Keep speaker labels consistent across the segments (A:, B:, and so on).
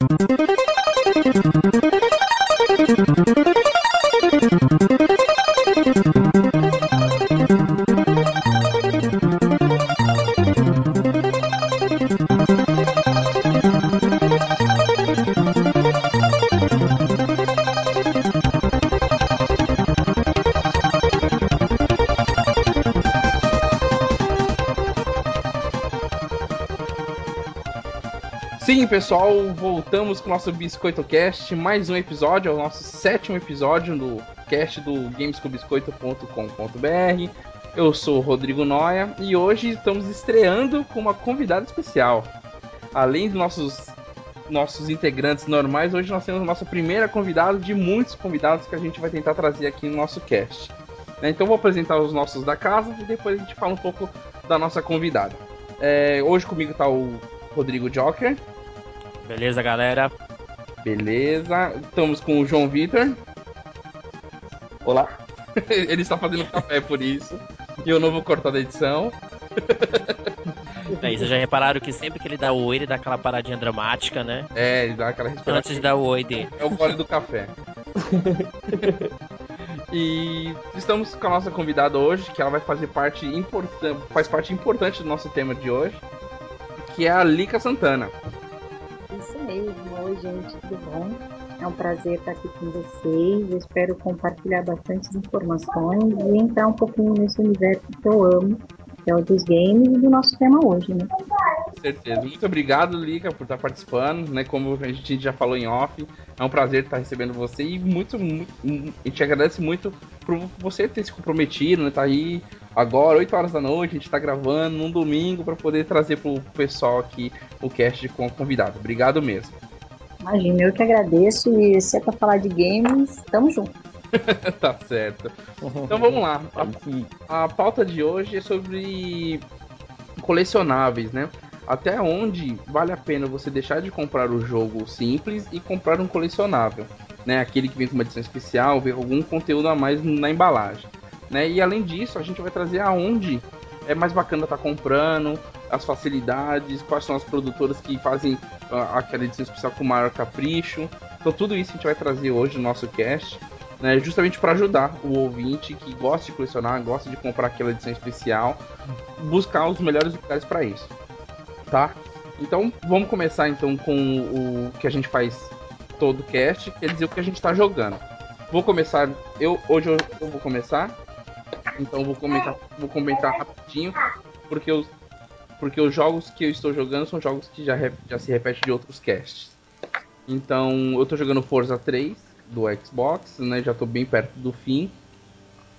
A: Thank you. Sim, pessoal, voltamos com o nosso Biscoito Cast, mais um episódio, é o nosso sétimo episódio do cast do gamescombiscoito.com.br. Eu sou o Rodrigo Noia e hoje estamos estreando com uma convidada especial. Além dos nossos, nossos integrantes normais, hoje nós temos a nossa primeira convidada de muitos convidados que a gente vai tentar trazer aqui no nosso cast. Né, então vou apresentar os nossos da casa e depois a gente fala um pouco da nossa convidada. É, hoje comigo está o Rodrigo Joker.
B: Beleza, galera?
A: Beleza. Estamos com o João Vitor.
C: Olá.
A: Ele está fazendo café por isso. E eu não vou cortar da edição.
B: É, vocês já repararam que sempre que ele dá o oi, ele dá aquela paradinha dramática, né?
A: É, ele dá aquela respiração.
B: Antes de dar o oi dele.
A: É o gole do café. e estamos com a nossa convidada hoje, que ela vai fazer parte importante, faz parte importante do nosso tema de hoje, que é a Lica Santana.
D: Mesmo. Oi, gente, tudo bom? É um prazer estar aqui com vocês. Eu espero compartilhar bastante informações e entrar um pouquinho nesse universo que eu amo, que é o dos games e do nosso tema hoje, né?
A: Com certeza. Muito obrigado, Lica, por estar participando, né? Como a gente já falou em off, é um prazer estar recebendo você e muito, muito a gente agradece muito por você ter se comprometido, né? Tá aí agora, 8 horas da noite, a gente tá gravando num domingo para poder trazer pro pessoal aqui o cast com a convidada. Obrigado mesmo.
D: Imagina, eu que agradeço e se é pra falar de games, tamo junto.
A: tá certo. Então vamos lá. A, a pauta de hoje é sobre colecionáveis, né? Até onde vale a pena você deixar de comprar o jogo simples e comprar um colecionável, né? Aquele que vem com uma edição especial, vem com algum conteúdo a mais na embalagem, né? E além disso, a gente vai trazer aonde é mais bacana estar tá comprando, as facilidades, quais são as produtoras que fazem uh, aquela edição especial com maior capricho. Então tudo isso a gente vai trazer hoje no nosso cast, né, justamente para ajudar o ouvinte que gosta de colecionar, gosta de comprar aquela edição especial, buscar os melhores lugares para isso, tá? Então vamos começar então com o que a gente faz todo cast, quer dizer o que a gente está jogando. Vou começar, eu hoje eu, eu vou começar, então vou comentar, vou comentar rapidinho, porque eu porque os jogos que eu estou jogando são jogos que já, já se repetem de outros casts. Então, eu estou jogando Forza 3 do Xbox, né? Já estou bem perto do fim.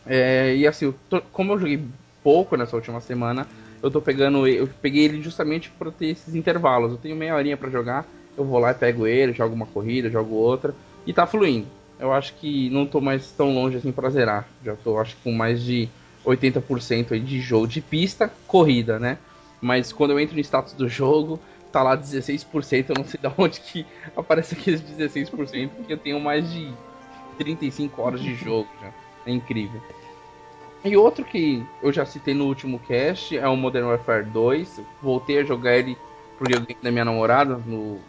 A: É, e assim, eu tô, como eu joguei pouco nessa última semana, eu tô pegando, eu peguei ele justamente para ter esses intervalos. Eu tenho meia horinha para jogar, eu vou lá e pego ele, jogo uma corrida, jogo outra e tá fluindo. Eu acho que não tô mais tão longe assim para zerar. Já tô acho que com mais de 80% aí de jogo de pista, corrida, né? mas quando eu entro no status do jogo, tá lá 16%, eu não sei de onde que aparece aqueles 16%, porque eu tenho mais de 35 horas de jogo já. É incrível. E outro que eu já citei no último cast é o Modern Warfare 2. Voltei a jogar ele pro videogame da minha namorada no,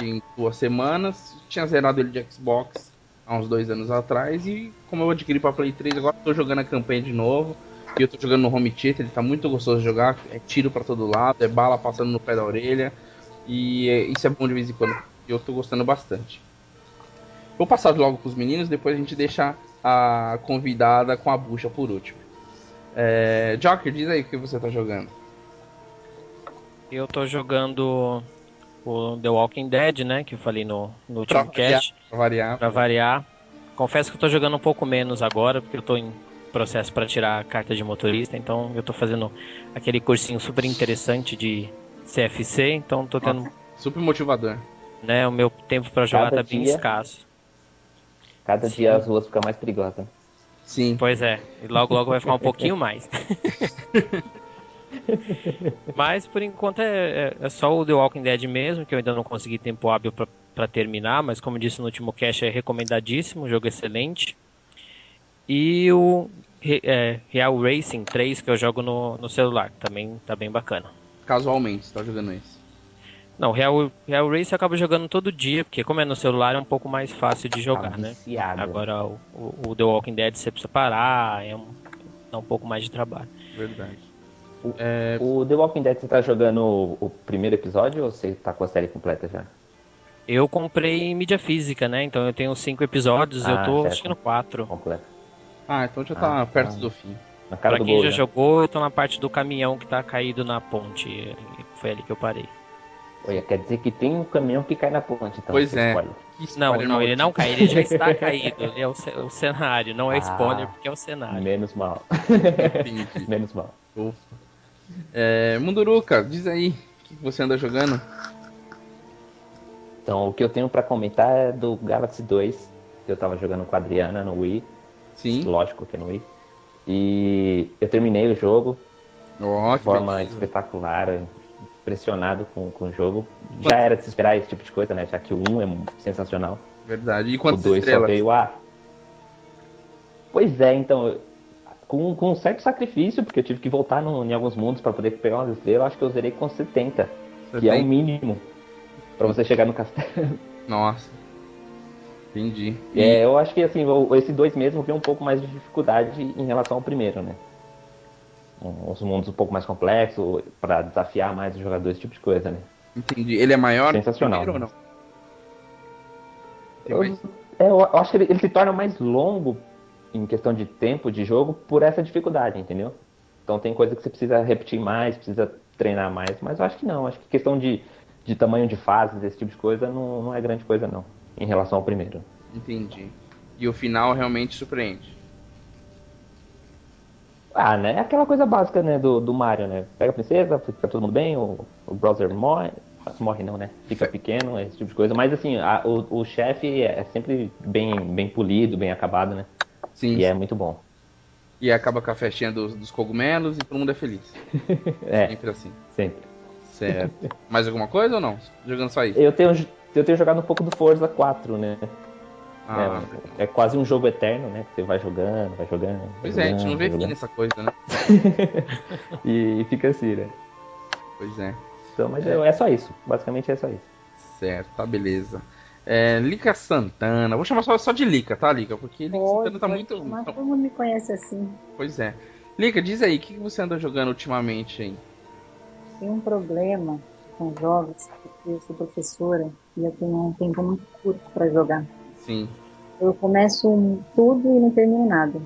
A: em duas semanas. Tinha zerado ele de Xbox há uns dois anos atrás. E como eu adquiri pra Play 3, agora tô jogando a campanha de novo. E eu tô jogando no home theater, ele tá muito gostoso de jogar. É tiro para todo lado, é bala passando no pé da orelha. E é, isso é bom de vez em quando. Eu tô gostando bastante. Vou passar logo pros meninos, depois a gente deixa a convidada com a bucha por último. É, Joker, diz aí o que você tá jogando.
B: Eu tô jogando o The Walking Dead, né? Que eu falei no, no último pra cast.
A: Variar, pra variar.
B: Pra variar. Confesso que eu tô jogando um pouco menos agora, porque eu tô em processo para tirar a carta de motorista, então eu tô fazendo aquele cursinho super interessante de CFC, então tô tendo.
A: Super motivador.
B: Né, o meu tempo para jogar Cada tá bem dia... escasso.
C: Cada Sim. dia as ruas ficam mais perigosas.
B: Sim. Pois é, e logo logo vai ficar um pouquinho mais. Mas por enquanto é, é, é, só o The Walking Dead mesmo, que eu ainda não consegui tempo hábil para terminar, mas como disse no último cast, é recomendadíssimo, jogo excelente. E o é, Real Racing 3 que eu jogo no, no celular, também tá bem bacana.
A: Casualmente, você tá jogando esse?
B: Não, Real, Real Race eu acabo jogando todo dia, porque como é no celular é um pouco mais fácil de jogar,
C: Tá
B: né? Agora o, o- The Walking Dead você precisa parar, é um, dá um pouco mais de trabalho.
A: Verdade.
C: O-
A: É,
C: O The Walking Dead, você tá jogando o, o primeiro episódio ou você tá com a série completa já?
B: Eu comprei em mídia física, né? Então eu tenho cinco episódios, eu
C: Ah,
B: tô
C: certo.
B: assistindo quatro.
C: Completa.
A: Ah, então já tá
C: Ah,
A: perto
C: tá.
A: do fim.
C: Na cara
B: Pra
C: do
B: quem
C: gol.
B: já
C: já.
B: jogou, eu tô na parte do caminhão que tá caído na ponte. Foi ali que eu parei.
C: Olha, quer dizer que tem um caminhão que cai na ponte, então.
A: Pois é.
B: Não, não, ele não cai, ele já está caído. Ele é o, o cenário, não é
C: Ah.
B: spoiler, porque é o cenário.
C: Menos mal. Menos mal.
A: Ufa. É, Munduruca, diz aí o que você anda jogando.
C: Então, o que eu tenho pra comentar é do Galaxy 2, que eu tava jogando com a Adriana no Wii.
A: Sim.
C: Lógico que é no Wii. E eu terminei o jogo
A: Ó,
C: de forma
A: beleza.
C: espetacular, impressionado com, com o jogo. Já era de se esperar esse tipo de coisa, né? Já que o 1 é sensacional.
A: Verdade. E
C: O
A: quantas
C: 2 só veio a. Pois é, então. Com, com um certo sacrifício, porque eu tive que voltar no- em alguns mundos para poder pegar umas estrelas, acho que eu zerei com 70,
A: Você
C: que é o mínimo para você chegar no castelo.
A: Nossa. Entendi.
C: É, eu acho que assim, o- esse 2 mesmo tem um pouco mais de dificuldade em relação ao primeiro, né? Os mundos um pouco mais complexos, para desafiar mais os jogadores, esse tipo de coisa, né?
A: Entendi. Ele é maior
C: Sensacional.
A: o primeiro ou não?
C: É, eu, eu acho que ele, ele se torna mais longo em questão de tempo de jogo por essa dificuldade, entendeu? Então tem coisa que você precisa repetir mais, precisa treinar mais, mas eu acho que não. Acho que questão de, de tamanho de fases, esse tipo de coisa, não, não é grande coisa, não, em relação ao primeiro.
A: Entendi. E o final realmente surpreende.
C: Ah, né? É aquela coisa básica, né, do, do Mario, né? Pega a princesa, fica todo mundo bem, o, o browser morre. Morre não, né? Fica pequeno, esse tipo de coisa. Mas assim, a- o, o chefe é sempre bem, bem polido, bem acabado, né?
A: Sim.
C: E é muito bom.
A: E acaba com a festinha dos, dos cogumelos e todo mundo é feliz.
C: É,
A: Sempre assim.
C: sempre.
A: Certo. Mais alguma coisa ou não? Jogando só isso?
C: Eu tenho, eu tenho jogado um pouco do Forza 4, né?
A: Ah,
C: é, é quase um jogo eterno, né? Que você vai jogando, vai jogando. vai
A: pois é, a gente
C: jogando,
A: não vê fim nessa coisa, né?
C: jogando. e, e fica assim, né?
A: Pois é.
C: Então, mas é. é só isso. Basicamente é só isso.
A: Certo, tá beleza. É, Lica Santana, vou chamar só, só de Lica, tá, Lica? Porque Lica
D: Pode,
A: Santana tá muito. tá-
D: todo mundo me conhece assim.
A: Pois é. Lica, diz aí, o que que você anda jogando ultimamente aí?
D: Tem um problema com jogos, eu sou professora e eu tenho um tempo muito curto para jogar.
A: Sim.
D: Eu começo tudo e não termino nada.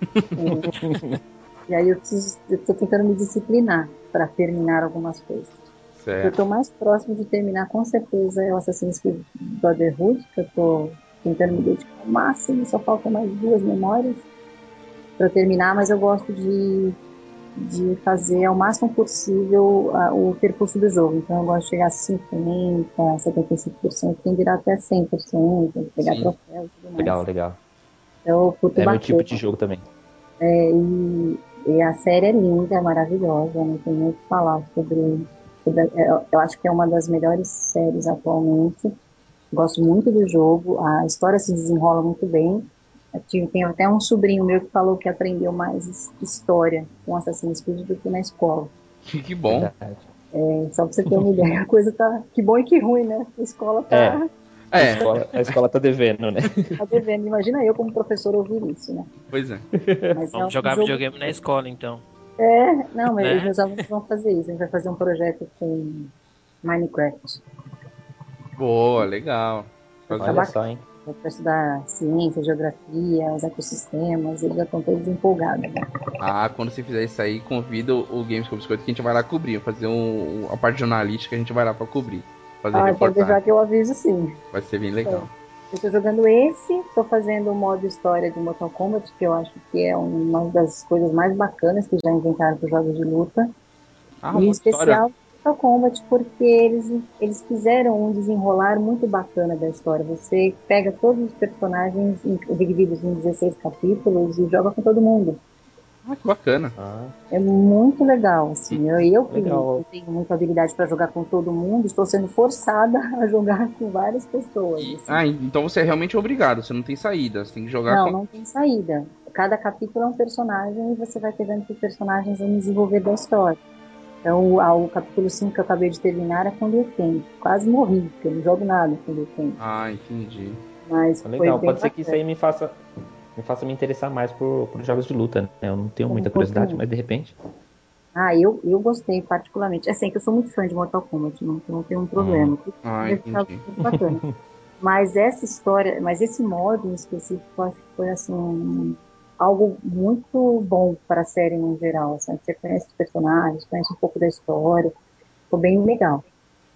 D: E aí eu preciso, eu tô tentando me disciplinar para terminar algumas coisas. O que eu
A: Certo.
D: tô mais próximo de terminar com certeza é o Assassin's Creed Brotherhood, que eu tô tentando me dedicar ao máximo, só faltam mais duas memórias para terminar, mas eu gosto de, de fazer ao máximo possível ah, o percurso do jogo. Então eu gosto de chegar a 50%, 75%, quem dirá até 100%, pegar
A: Sim.
D: troféu e tudo mais.
C: Legal, legal.
D: Então eu curto
C: É meu tipo de jogo também.
D: É, e, e a série é linda, é maravilhosa, não tem muito o que falar sobre. sobre é, eu acho que é uma das melhores séries atualmente. Gosto muito do jogo, a história se desenrola muito bem. Eu tive- Tem até um sobrinho meu que falou que aprendeu mais his- história com Assassin's Creed do que na escola.
A: Que, que bom.
D: É, só pra você ter uma ideia, a coisa tá. Que bom e que ruim, né? A escola tá,
C: É. A,
A: É,
C: escola, a escola tá devendo, né?
D: tá devendo. Imagina eu como professor ouvir isso, né?
A: pois é.
D: Mas é um
B: Vamos jogar
D: jogo
B: videogame na escola, então.
D: É, não, mas
B: Né?
D: meus alunos vão fazer isso. A gente vai fazer um projeto com Minecraft.
A: Boa, legal. Faz-
C: Olha só, hein?
D: Para estudar ciência, geografia, os ecossistemas, eles já estão todos empolgados. Né?
A: Ah, quando você fizer isso aí, convida o Games com Biscoito que a gente vai lá cobrir. Fazer um, a parte jornalística a gente vai lá pra cobrir. Fazer
D: Ah, pode
A: reportagem.
D: deixar que eu aviso sim.
A: Vai ser bem legal.
D: Eu estou jogando esse, estou fazendo o modo história de Mortal Kombat, que eu acho que é uma das coisas mais bacanas que já inventaram para jogos de luta.
A: Ah,
D: e em
A: uma história.
D: Mortal Kombat, porque eles, eles fizeram um desenrolar muito bacana da história. Você pega todos os personagens divididos em 16 capítulos e joga com todo mundo.
A: Ah, que bacana.
C: Ah,
D: É muito legal, assim. Eu, eu que
C: Legal.
D: não tenho muita habilidade para jogar com todo mundo, estou sendo forçada a jogar com várias pessoas. Assim.
A: ah, então você é realmente obrigado, você não tem saída, você tem que jogar
D: Não,
A: com.
D: não tem saída. Cada capítulo é um personagem e você vai pegando que personagens vão desenvolver da história. Então, o capítulo 5 que eu acabei de terminar é quando eu tenho. Quase morri, porque eu não jogo nada quando eu tenho.
A: Ah, entendi.
D: Mas
C: Legal, pode ser que isso aí me faça, me faça me interessar mais por, por jogos de luta. Né? Eu não tenho muita curiosidade, mas de repente.
D: Ah, eu, eu gostei particularmente. É assim, que eu sou muito fã de Mortal Kombat, não, não tenho um problema. Hum.
A: Ah, entendi.
D: Bacana. mas essa história, mas esse modo em específico, acho que foi assim algo muito bom para a série no geral. Assim, você conhece os personagens, conhece um pouco da história, ficou bem legal.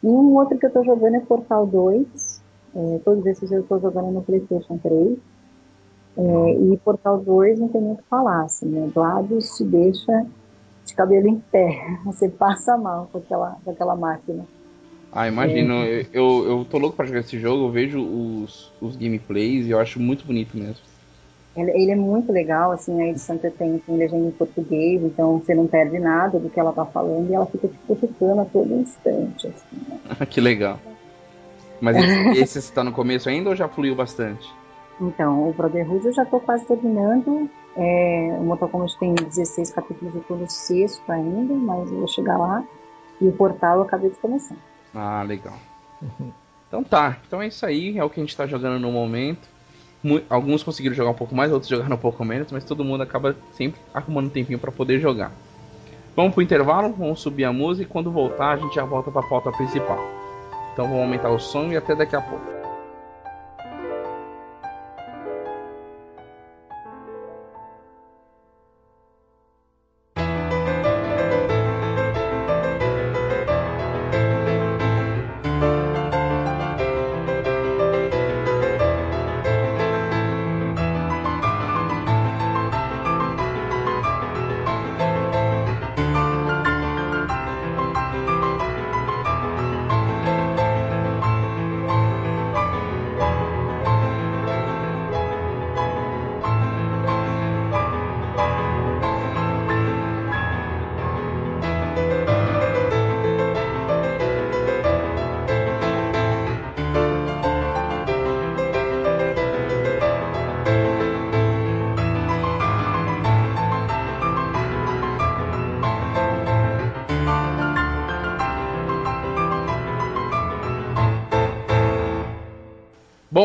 D: E um outro que eu estou jogando é Portal 2. É, todos esses eu estou jogando no PlayStation 3. É, e Portal 2 não tem muito o que falar, assim, né? Glados te deixa de cabelo em pé. Você passa mal com aquela, com aquela máquina.
A: Ah, imagino. É. Eu, eu tô louco para jogar esse jogo, eu vejo os, os gameplays e eu acho muito bonito mesmo.
D: Ele, é muito legal, assim, a edição que eu tenho tem legenda em português, então você não perde nada do que ela tá falando e ela fica te cutucando a todo instante, assim, né?
A: que legal. Mas esse, esse está no começo ainda ou já fluiu bastante?
D: Então, o Brotherhood eu já tô quase terminando. É, o Mortal Kombat tem 16 capítulos, eu tô no sexto ainda, mas eu vou chegar lá. E o portal eu acabei de começar.
A: Ah, legal. Então tá, então é isso aí, é o que a gente tá jogando no momento alguns conseguiram jogar um pouco mais, outros jogaram um pouco menos, mas todo mundo acaba sempre arrumando um tempinho para poder jogar. Vamos pro intervalo, vamos subir a música e quando voltar a gente já volta para a pauta principal. Então vamos aumentar o som e até daqui a pouco.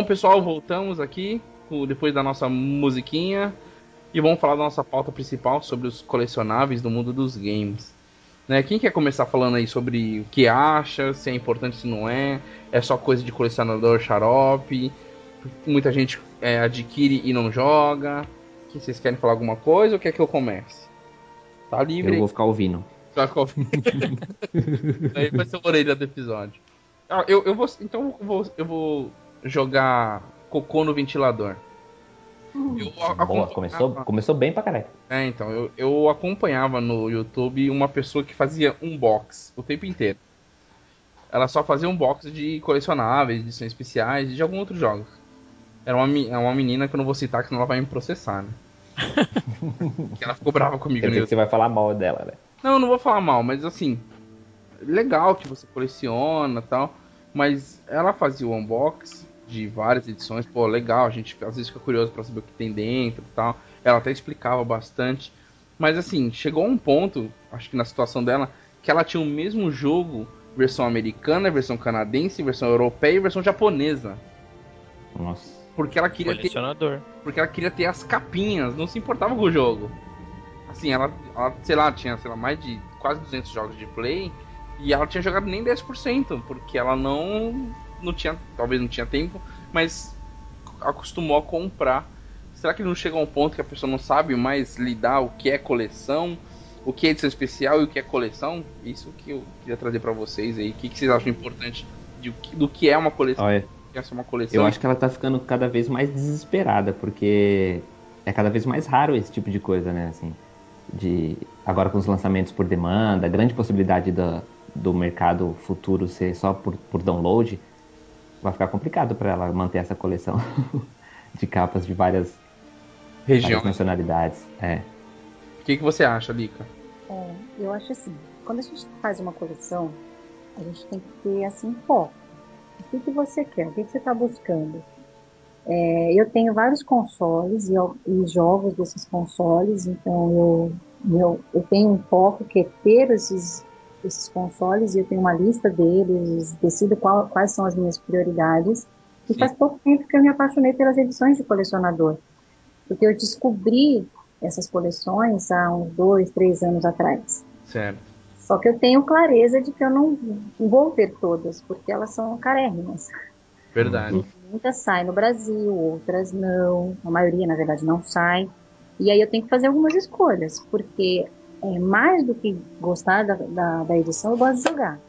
A: Pessoal, voltamos aqui depois da nossa musiquinha e vamos falar da nossa pauta principal sobre os colecionáveis do mundo dos games. Né? Quem quer começar falando aí sobre o que acha, se é importante, se não é, é só coisa de colecionador xarope, muita gente é, adquire e não joga. Que vocês querem falar alguma coisa ou quer que eu comece? Tá livre?
C: Eu vou ficar ouvindo.
A: Vai ficar ouvindo. aí vai ser a orelha do episódio. Ah, eu, eu vou. Então eu vou, eu vou jogar cocô no ventilador.
C: Eu Boa, começou, começou bem pra caralho.
A: É, então, eu, eu acompanhava no YouTube uma pessoa que fazia unbox o tempo inteiro. Ela só fazia unbox de colecionáveis, edições especiais e de alguns outros jogos. Era uma, é uma menina que eu não vou citar, que senão ela vai me processar, né? que ela ficou brava comigo.
C: Quer dizer que você vai falar mal dela, né?
A: Não, não vou falar mal, mas assim, legal que você coleciona tal. Mas ela fazia o unbox de várias edições, pô, legal, a gente às vezes fica curioso para saber o que tem dentro e tal. Ela até explicava bastante. Mas assim, chegou a um ponto, acho que na situação dela, que ela tinha o mesmo jogo, versão americana, versão canadense, versão europeia e versão japonesa.
C: Nossa.
A: Porque ela queria ter. Porque ela queria ter as capinhas, não se importava com o jogo. Assim, ela, ela sei lá, tinha, sei lá, mais de quase 200 jogos de play e ela tinha jogado nem 10%, porque ela não não tinha, talvez não tinha tempo, mas acostumou a comprar. Será que não chega a um ponto que a pessoa não sabe mais lidar o que é coleção, o que é edição especial e o que é coleção? Isso que eu queria trazer para vocês aí. O que, que vocês acham importante de, do que é uma coleção?
C: Olha,
A: é uma coleção?
C: Eu acho que ela tá ficando cada vez mais desesperada, porque é cada vez mais raro esse tipo de coisa, né? Assim, de agora com os lançamentos por demanda, grande possibilidade da, do mercado futuro ser só por, por download vai ficar complicado para ela manter essa coleção de capas de várias regiões, várias nacionalidades. É.
A: O que, que você acha, Lica?
D: É, eu acho assim, quando a gente faz uma coleção, a gente tem que ter assim foco. O que, que você quer? O que, que você está buscando? É, eu tenho vários consoles e, e, jogos desses consoles, então eu, eu, eu tenho um foco que é ter esses, esses consoles e eu tenho uma lista deles, decido qual, quais são as minhas prioridades. E Sim. faz pouco tempo que eu me apaixonei pelas edições de colecionador, porque eu descobri essas coleções há uns dois, três anos atrás.
A: Certo.
D: Só que eu tenho clareza de que eu não vou ter todas, porque elas são carérrimas.
A: Verdade.
D: muitas saem no Brasil, outras não. A maioria, na verdade, não sai. E aí eu tenho que fazer algumas escolhas, porque é, mais do que gostar da, da, da, edição, eu gosto de jogar.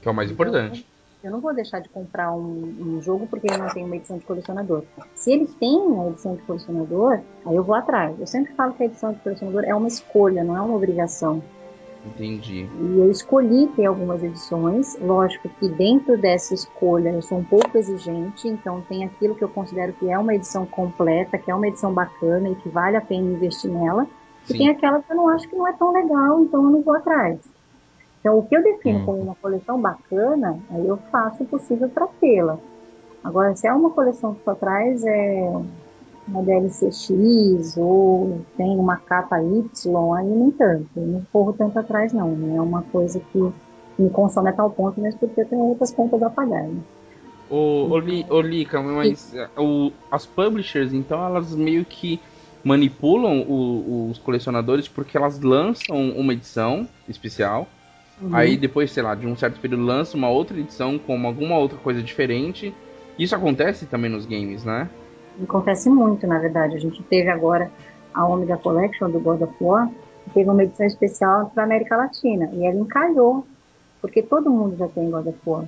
A: Que é o mais importante.
D: Eu, eu não vou deixar de comprar um, um, jogo porque ele não tem uma edição de colecionador. Se ele tem a edição de colecionador, aí eu vou atrás. Eu sempre falo que a edição de colecionador é uma escolha, não é uma obrigação.
A: Entendi.
D: E eu escolhi ter algumas edições. Lógico que dentro dessa escolha eu sou um pouco exigente, então tem aquilo que eu considero que é uma edição completa, que é uma edição bacana e que vale a pena investir nela. Sim. E tem aquela que eu não acho que não é tão legal, então eu não vou atrás. Então o que eu defino hum. como uma coleção bacana, aí eu faço o possível para tê-la. Agora, se é uma coleção que só traz é, uma DLC X ou tem uma capa Y, aí nem tanto. Eu não corro tanto atrás, não. Né? É uma coisa que me consome a tal ponto, mas porque eu tenho outras contas a pagar. Né?
A: Ô, ô, Lica, mas o, as publishers, então, elas meio que manipulam o, os colecionadores porque elas lançam uma edição especial. Uhum. Aí depois, sei lá, de um certo período lança uma outra edição com alguma outra coisa diferente. Isso acontece também nos games, né?
D: acontece muito, na verdade. A gente teve agora a Omega Collection do God of War, que teve uma edição especial para América Latina, e ela encalhou, porque todo mundo já tem God of War.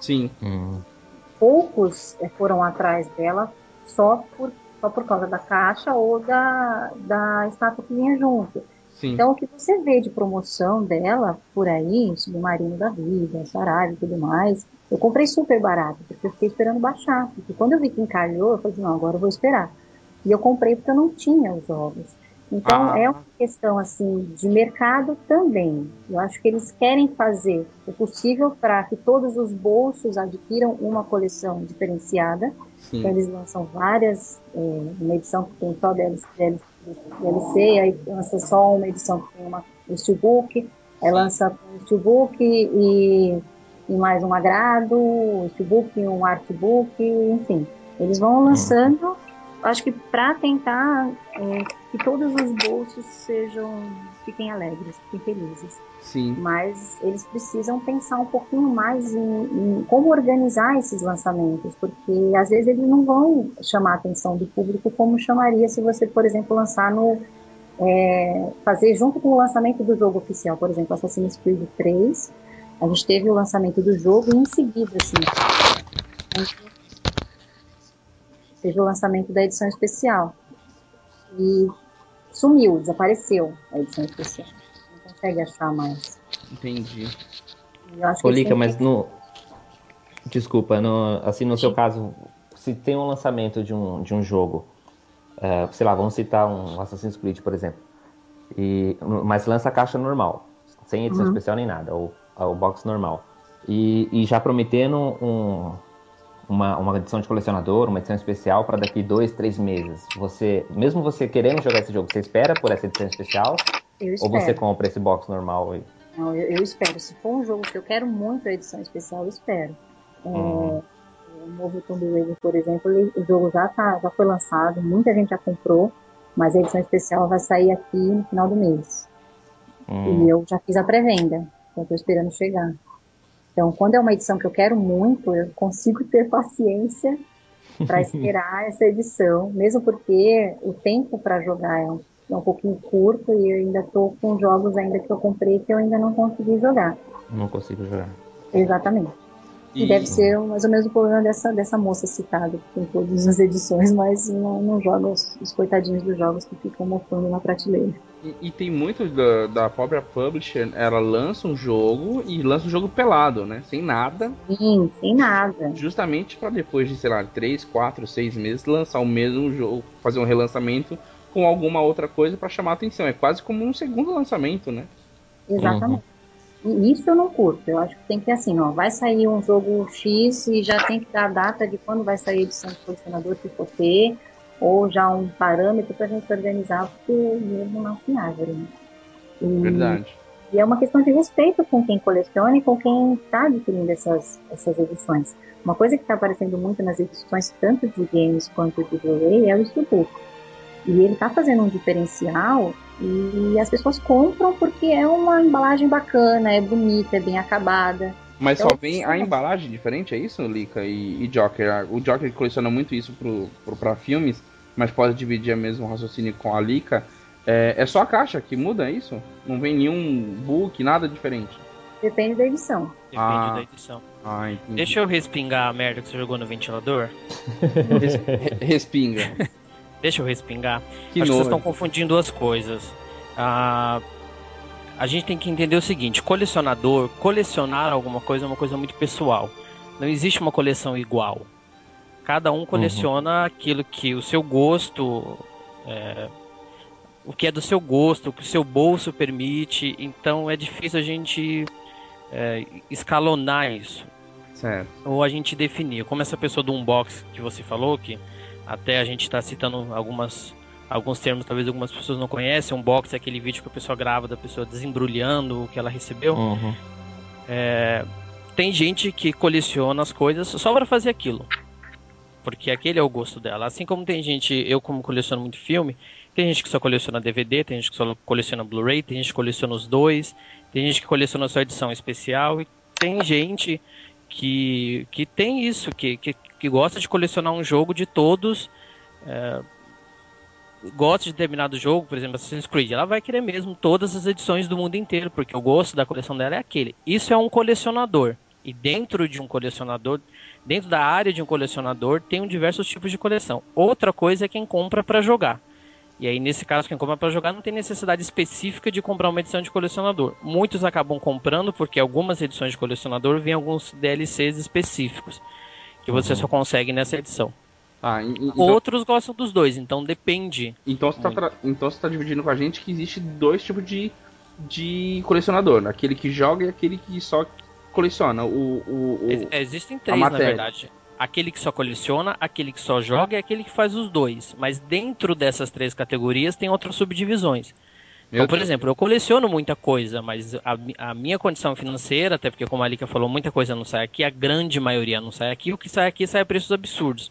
A: Sim.
D: Hum. Poucos eh, foram atrás dela só por, só por causa da caixa ou da, da estátua que vinha junto. Sim. Então, o que você vê de promoção dela por aí, Submarino da Vida, Saraiva e tudo mais, eu comprei super barato, porque eu fiquei esperando baixar. Porque quando eu vi que encalhou, eu falei, assim, não, agora eu vou esperar. E eu comprei porque eu não tinha os jogos. Então ah. é uma questão assim de mercado também. Eu acho que eles querem fazer o possível para que todos os bolsos adquiram uma coleção diferenciada. Então eles lançam várias, é, uma edição que tem só DLC, DLC, aí lança só uma edição que tem uma, um steelbook, aí lança um steelbook e e mais um agrado, um e um artbook, enfim. Eles vão lançando, acho que para tentar é, que todos os bolsos sejam fiquem alegres, fiquem felizes.
A: Sim.
D: Mas eles precisam pensar um pouquinho mais em, em, como organizar esses lançamentos, porque às vezes eles não vão chamar a atenção do público como chamaria se você, por exemplo, lançar no é, fazer junto com o lançamento do jogo oficial, por exemplo, Assassin's Creed 3 a gente teve o lançamento do jogo e em seguida, assim, teve o lançamento da edição especial. E sumiu, desapareceu a edição especial. Não consegue achar mais.
A: Entendi.
C: Olica, mas no. Desculpa, no, assim, no seu caso, se tem um lançamento de um, de um jogo, é, sei lá, vamos citar um Assassin's Creed, por exemplo, e, mas lança a caixa normal, sem edição uhum. especial nem nada, ou o box normal. E, e já prometendo um, uma, uma edição de colecionador, uma edição especial para daqui dois, três meses. Você, mesmo você querendo jogar esse jogo, você espera por essa edição especial? Ou você compra esse box normal?
D: E... Não, eu, eu, espero. Se for um jogo que eu quero muito a edição especial, eu espero. É, hum. O novo Tomb Raider, por exemplo, ele, o jogo já, tá, já foi lançado, muita gente já comprou, mas a edição especial vai sair aqui no final do mês. Hum. E eu já fiz a pré-venda. Então, estou esperando chegar. Então, quando é uma edição que eu quero muito, eu consigo ter paciência para esperar essa edição, mesmo porque o tempo para jogar é um, é um pouquinho curto e eu ainda estou com jogos ainda que eu comprei que eu ainda não consegui jogar.
C: Não consigo jogar.
D: Exatamente. E, e deve ser mais ou menos o problema dessa, dessa moça citada, que tem todas as edições, mas não, não joga os, os coitadinhos dos jogos que ficam mofando na prateleira.
A: E, e, tem muito da, da própria publisher, ela lança um jogo e lança um jogo pelado, né? Sem nada.
D: Sim, sem nada.
A: Justamente para depois de, sei lá, 3, 4, 6 meses lançar o mesmo jogo, fazer um relançamento com alguma outra coisa para chamar a atenção. É quase como um segundo lançamento, né?
D: Exatamente. Uhum. E isso eu não curto. Eu acho que tem que ser assim, ó, vai sair um jogo X e já tem que dar a data de quando vai sair a edição de colecionador se for ter, ou já um parâmetro para a gente organizar, porque mesmo não tem árvore. Né?
A: E, Verdade.
D: E é uma questão de respeito com quem coleciona e com quem está adquirindo essas, essas edições. Uma coisa que está aparecendo muito nas edições, tanto de games quanto de Blu-ray, é o Steelbook. E ele está fazendo um diferencial e as pessoas compram porque é uma embalagem bacana, é bonita, é bem acabada.
A: Mas então, só vem a embalagem diferente, é isso, Lika e, e Joker? O Joker coleciona muito isso para filmes, mas pode dividir o mesmo raciocínio com a Lika. É, é só a caixa que muda, é isso? Não vem nenhum book, nada diferente?
D: Depende da edição.
B: Depende ah. da edição. Ah, Deixa eu respingar a merda que você jogou no ventilador.
A: Res, respinga.
B: Deixa eu respingar. Que Acho nojo. que vocês estão confundindo duas coisas. Ah, a gente tem que entender o seguinte: colecionador, colecionar alguma coisa é uma coisa muito pessoal. Não existe uma coleção igual. Cada um coleciona uhum. aquilo que o seu gosto. É, o que é do seu gosto, o que o seu bolso permite. Então é difícil a gente é, escalonar isso.
A: Certo.
B: Ou a gente definir. Como essa pessoa do unbox que você falou, que até a gente está citando algumas alguns termos talvez algumas pessoas não conhecem. Unbox é aquele vídeo que a pessoa grava da pessoa desembrulhando o que ela recebeu. Uhum. É, tem gente que coleciona as coisas só para fazer aquilo. Porque aquele é o gosto dela. Assim como tem gente, eu como coleciono muito filme, tem gente que só coleciona DVD, tem gente que só coleciona Blu-ray, tem gente que coleciona os dois, tem gente que coleciona só edição especial e tem gente que, que tem isso, que, que, que gosta de colecionar um jogo de todos. É, gosta de determinado jogo, por exemplo, Assassin's Creed, ela vai querer mesmo todas as edições do mundo inteiro, porque o gosto da coleção dela é aquele. Isso é um colecionador. E dentro de um colecionador, dentro da área de um colecionador, tem diversos tipos de coleção. Outra coisa é quem compra para jogar. E aí, nesse caso, quem compra para jogar não tem necessidade específica de comprar uma edição de colecionador. Muitos acabam comprando porque algumas edições de colecionador vêm alguns DLCs específicos que você uhum. só consegue nessa edição. Ah, então... Outros gostam dos dois, então depende.
A: Então você, está então você tá dividindo com a gente que existe dois tipos de, de colecionador: né? aquele que joga e aquele que só coleciona. O, o, o...
B: Existem três, na verdade aquele que só coleciona, aquele que só joga e aquele que faz os dois. Mas dentro dessas três categorias tem outras subdivisões. Então, por exemplo, eu coleciono muita coisa, mas a, a, minha condição financeira, até porque como a Lika falou, muita coisa não sai aqui, a grande maioria não sai aqui, o que sai aqui sai a preços absurdos.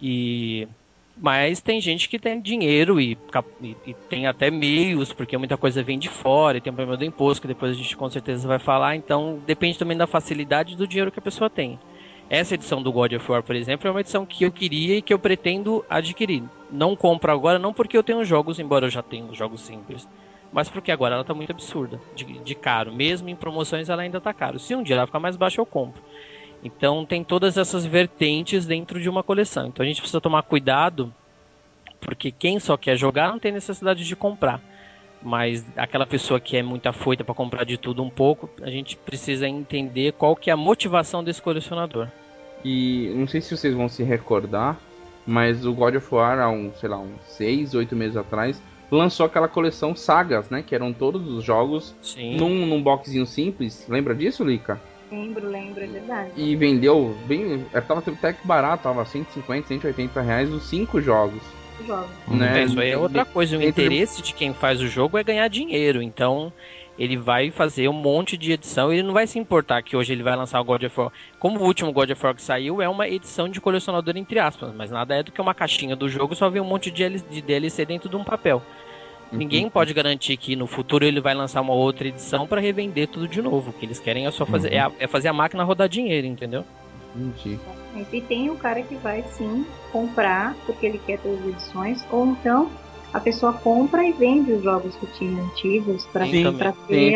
B: E mas tem gente que tem dinheiro e, e, e, tem até meios, porque muita coisa vem de fora, e tem o problema do imposto, que depois a gente com certeza vai falar, então depende também da facilidade do dinheiro que a pessoa tem. Essa edição do God of War, por exemplo, é uma edição que eu queria e que eu pretendo adquirir. Não compro agora, não porque eu tenho jogos, embora eu já tenha jogos simples, mas porque agora ela está muito absurda, de, de, caro. Mesmo em promoções ela ainda está caro. Se um dia ela ficar mais baixa, eu compro. Então tem todas essas vertentes dentro de uma coleção. Então a gente precisa tomar cuidado, porque quem só quer jogar não tem necessidade de comprar. Mas aquela pessoa que é muito afoita para comprar de tudo um pouco, a gente precisa entender qual que é a motivação desse colecionador.
A: E não sei se vocês vão se recordar, mas o God of War, há um, sei lá, uns 6, 8 meses atrás, lançou aquela coleção Sagas, né? Que eram todos os jogos num, num boxzinho simples. Lembra disso, Lika?
D: Lembro, lembro, é verdade.
A: E vendeu bem. É, tava até que barato, tava 150, 180 reais os 5 jogos.
D: Jogos.
B: Né? É, isso aí é outra coisa. O interesse de quem faz o jogo é ganhar dinheiro. Então, ele vai fazer um monte de edição. Ele não vai se importar que hoje ele vai lançar o God of War. Como o último God of War que saiu é uma edição de colecionador, entre aspas, mas nada é do que uma caixinha do jogo, só vem um monte de DLC dentro de um papel. Uhum. Ninguém pode garantir que no futuro ele vai lançar uma outra edição para revender tudo de novo. O que eles querem é só fazer, uhum. é, a, é, fazer a máquina rodar dinheiro, entendeu?
A: Entendi.
D: E tem o cara que vai sim comprar porque ele quer todas as edições, ou então a pessoa compra e vende os jogos que tinha antigos para ter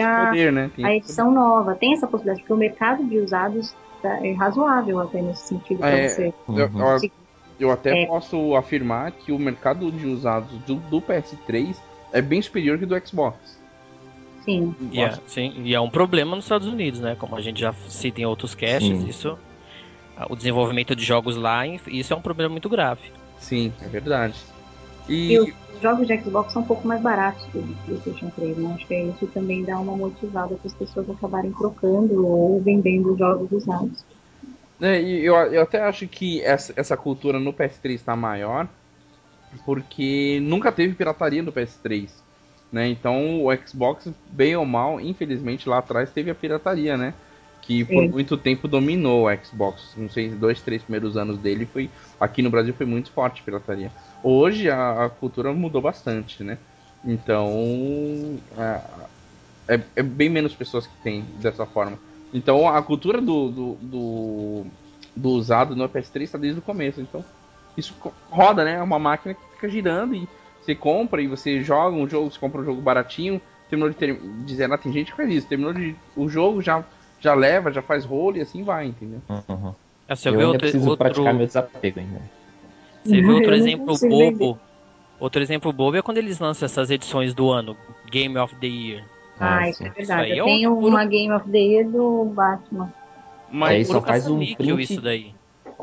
D: a, poder, né? a edição nova. Tem essa possibilidade, porque o mercado de usados tá, é razoável até nesse sentido para é, você.
A: Eu, eu, eu até é. posso afirmar que o mercado de usados do, do PS3 é bem superior que do Xbox.
D: Sim.
B: E é, sim. e é um problema nos Estados Unidos, né? Como a gente já cita em outros caches, isso. O desenvolvimento de jogos lá, isso é um problema muito grave.
A: Sim, é verdade.
D: E, e os jogos de Xbox são um pouco mais baratos que o PlayStation 3, né? Acho que isso também dá uma motivada para as pessoas acabarem trocando ou vendendo jogos usados.
A: É, eu, eu até acho que essa, essa cultura no PS3 está maior, porque nunca teve pirataria no PS3. Né? Então o Xbox, bem ou mal, infelizmente lá atrás teve a pirataria, né? Que por
D: Sim.
A: muito tempo dominou o Xbox. Não sei, dois, três primeiros anos dele foi. Aqui no Brasil foi muito forte a pirataria. Hoje a, a cultura mudou bastante, né? Então é, é, é bem menos pessoas que tem dessa forma. Então a cultura do, do, do, do usado no PS3 está desde o começo. Então isso roda, né? É uma máquina que fica girando e você compra e você joga um jogo, você compra um jogo baratinho, terminou de, ter, de zerar, tem gente que faz isso, terminou de, o jogo, já, já leva, já faz rolo e assim vai, entendeu?
C: Uhum.
B: Ah, Você
C: Eu
B: vê
C: ainda
B: outro,
C: preciso
B: outro,
C: praticar meu desapego ainda.
B: você vê outro
D: Eu não
B: exemplo bobo. Outro exemplo bobo é quando eles lançam essas edições do ano, Game of the Year.
D: Ah, isso
C: sim.
D: é verdade.
B: Isso aí é
D: Eu
B: um
D: tenho
B: puro-
D: uma Game of the Year do Batman.
A: Mas
C: Aí só
B: Puro
C: faz um print.
B: isso daí.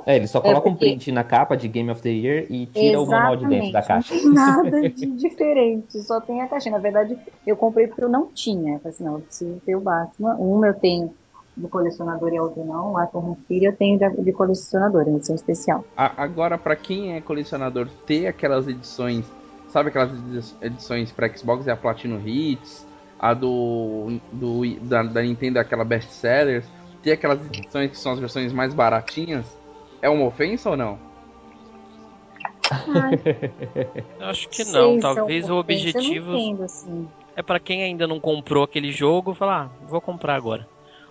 C: É, ele só coloca um
D: porque-
C: print na capa de Game of the Year e tira o manual de dentro da caixa.
D: Não tem nada de diferente, só tem a caixinha. Na verdade, eu comprei porque eu não tinha. Eu falei assim, não, eu preciso ter o Batman. Um eu tenho de colecionador e outro não. O Arkham City eu tenho de, colecionador, em edição especial.
A: a- agora, pra quem é colecionador, ter aquelas edições, sabe aquelas edi- edições pra Xbox, é a Platinum Hits, a do, do da, da Nintendo, aquela Best Sellers, ter aquelas edições que são as versões mais baratinhas, é uma ofensa ou não?
B: Eu acho que não. Talvez
D: é
B: o
D: uma ofensa,
B: objetivo
D: entendo, assim.
B: é pra quem ainda não comprou aquele jogo, falar, ah, vou comprar agora.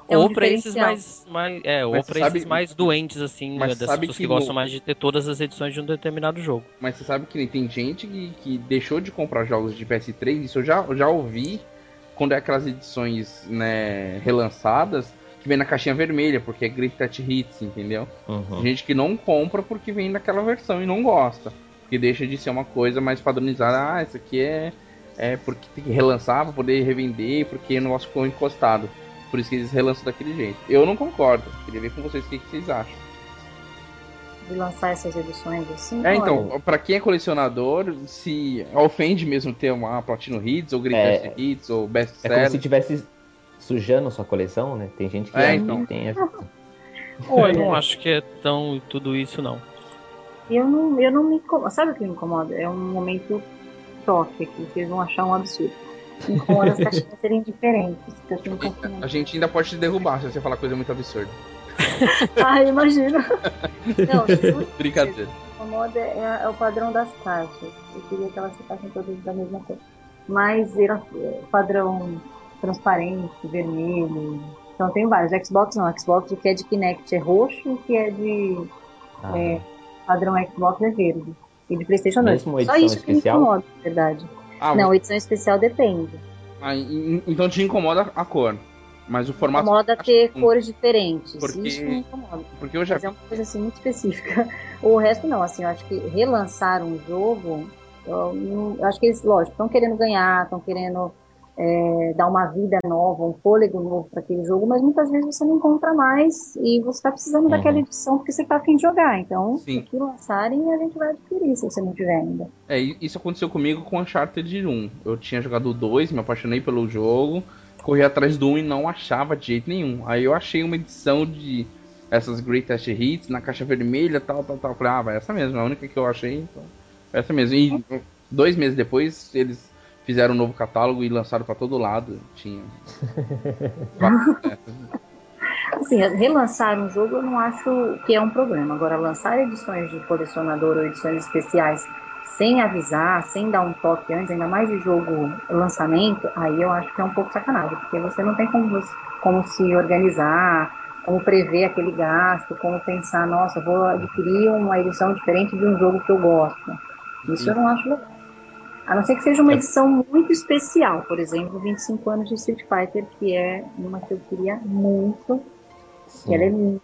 D: É um
B: ou pra esses mais, mais é, ou
A: Mas sabe-
B: esses mais doentes assim,
A: mas
B: das
A: sabe
B: pessoas que,
A: que
B: gostam
A: no-
B: mais de ter todas as edições de um determinado jogo.
A: Mas você sabe que tem gente que, que deixou de comprar jogos de PS3, isso eu já, eu já ouvi quando é aquelas edições né, relançadas que vem na caixinha vermelha, porque é Greatest Hits, entendeu?
C: Uhum.
A: Gente que não compra porque vem naquela versão e não gosta. Porque deixa de ser uma coisa mais padronizada. Ah, isso aqui é, é porque tem que relançar pra poder revender, porque o negócio ficou encostado. Por isso que eles relançam daquele jeito. Eu não concordo. Queria ver com vocês o que, que vocês acham.
D: De lançar essas edições assim.
A: É, então, pra quem é colecionador, se ofende mesmo ter uma Platinum Hits, ou Greatest
C: É.
A: Hits, ou Best
C: É como se
A: Seller.
C: estivesse sujando sua coleção, né? Tem gente que
A: É,
C: acha
A: então.
C: que tem essa.
B: eu
D: Olha,
B: não acho que é tão tudo isso não.
D: Eu não, eu não me incomodo. Sabe o que me incomoda? É um momento toque aqui, vocês vão achar um absurdo. Incomoda as caixinhas serem diferentes.
A: A gente ainda pode te derrubar se você falar coisa muito absurda.
D: Ah, imagina. Não, o
A: Brincadeira.
D: me incomoda é, é o padrão das caixas. Eu queria que elas ficassem todas da mesma cor. Mas era é, padrão transparente, vermelho. Então tem vários. Xbox não. Xbox o que é de Kinect é roxo e o que é de
C: Ah,
D: É. padrão Xbox é verde. E de Playstation 2.
C: Mesmo
D: Só isso que me
C: especial?
D: incomoda, na verdade.
A: Ah,
D: Não, edição especial depende.
A: ah, en- então te incomoda a cor. Mas o formato.
D: Incomoda ter
A: Hum.
D: cores diferentes.
A: Porque-
D: Isso me incomoda.
A: Porque eu já
D: Mas é uma coisa assim muito específica. O resto não, assim, eu acho que relançar um jogo, eu, eu acho que eles, lógico, estão querendo ganhar, estão querendo é, dar uma vida nova, um fôlego novo para aquele jogo, mas muitas vezes você não encontra mais e você está precisando
C: Uhum.
D: daquela edição porque você está afim de jogar. Então,
A: Sim.
D: se que lançarem, a gente vai adquirir se você não tiver ainda.
A: É, isso aconteceu comigo com Uncharted 1. Eu tinha jogado o 2, me apaixonei pelo jogo, corri atrás do 1 e não achava de jeito nenhum. Aí eu achei uma edição de essas Greatest Hits na caixa vermelha, tal, tal, tal. Falei, ah, vai essa mesmo, é a única que eu achei, então. Essa mesmo. E dois meses depois, eles fizeram um novo catálogo e lançaram pra todo lado. Tinha.
D: Assim, relançar um jogo eu não acho que é um problema. Agora, lançar edições de colecionador ou edições especiais sem avisar, sem dar um toque antes, ainda mais de jogo lançamento, aí eu acho que é um pouco sacanagem, porque você não tem como, como se organizar, como prever aquele gasto, como pensar, nossa, vou adquirir uma edição diferente de um jogo que eu gosto. Isso eu não acho legal. A não ser que seja uma edição muito especial, por exemplo, 25 anos de Street Fighter, que é uma que eu queria muito, que ela é linda.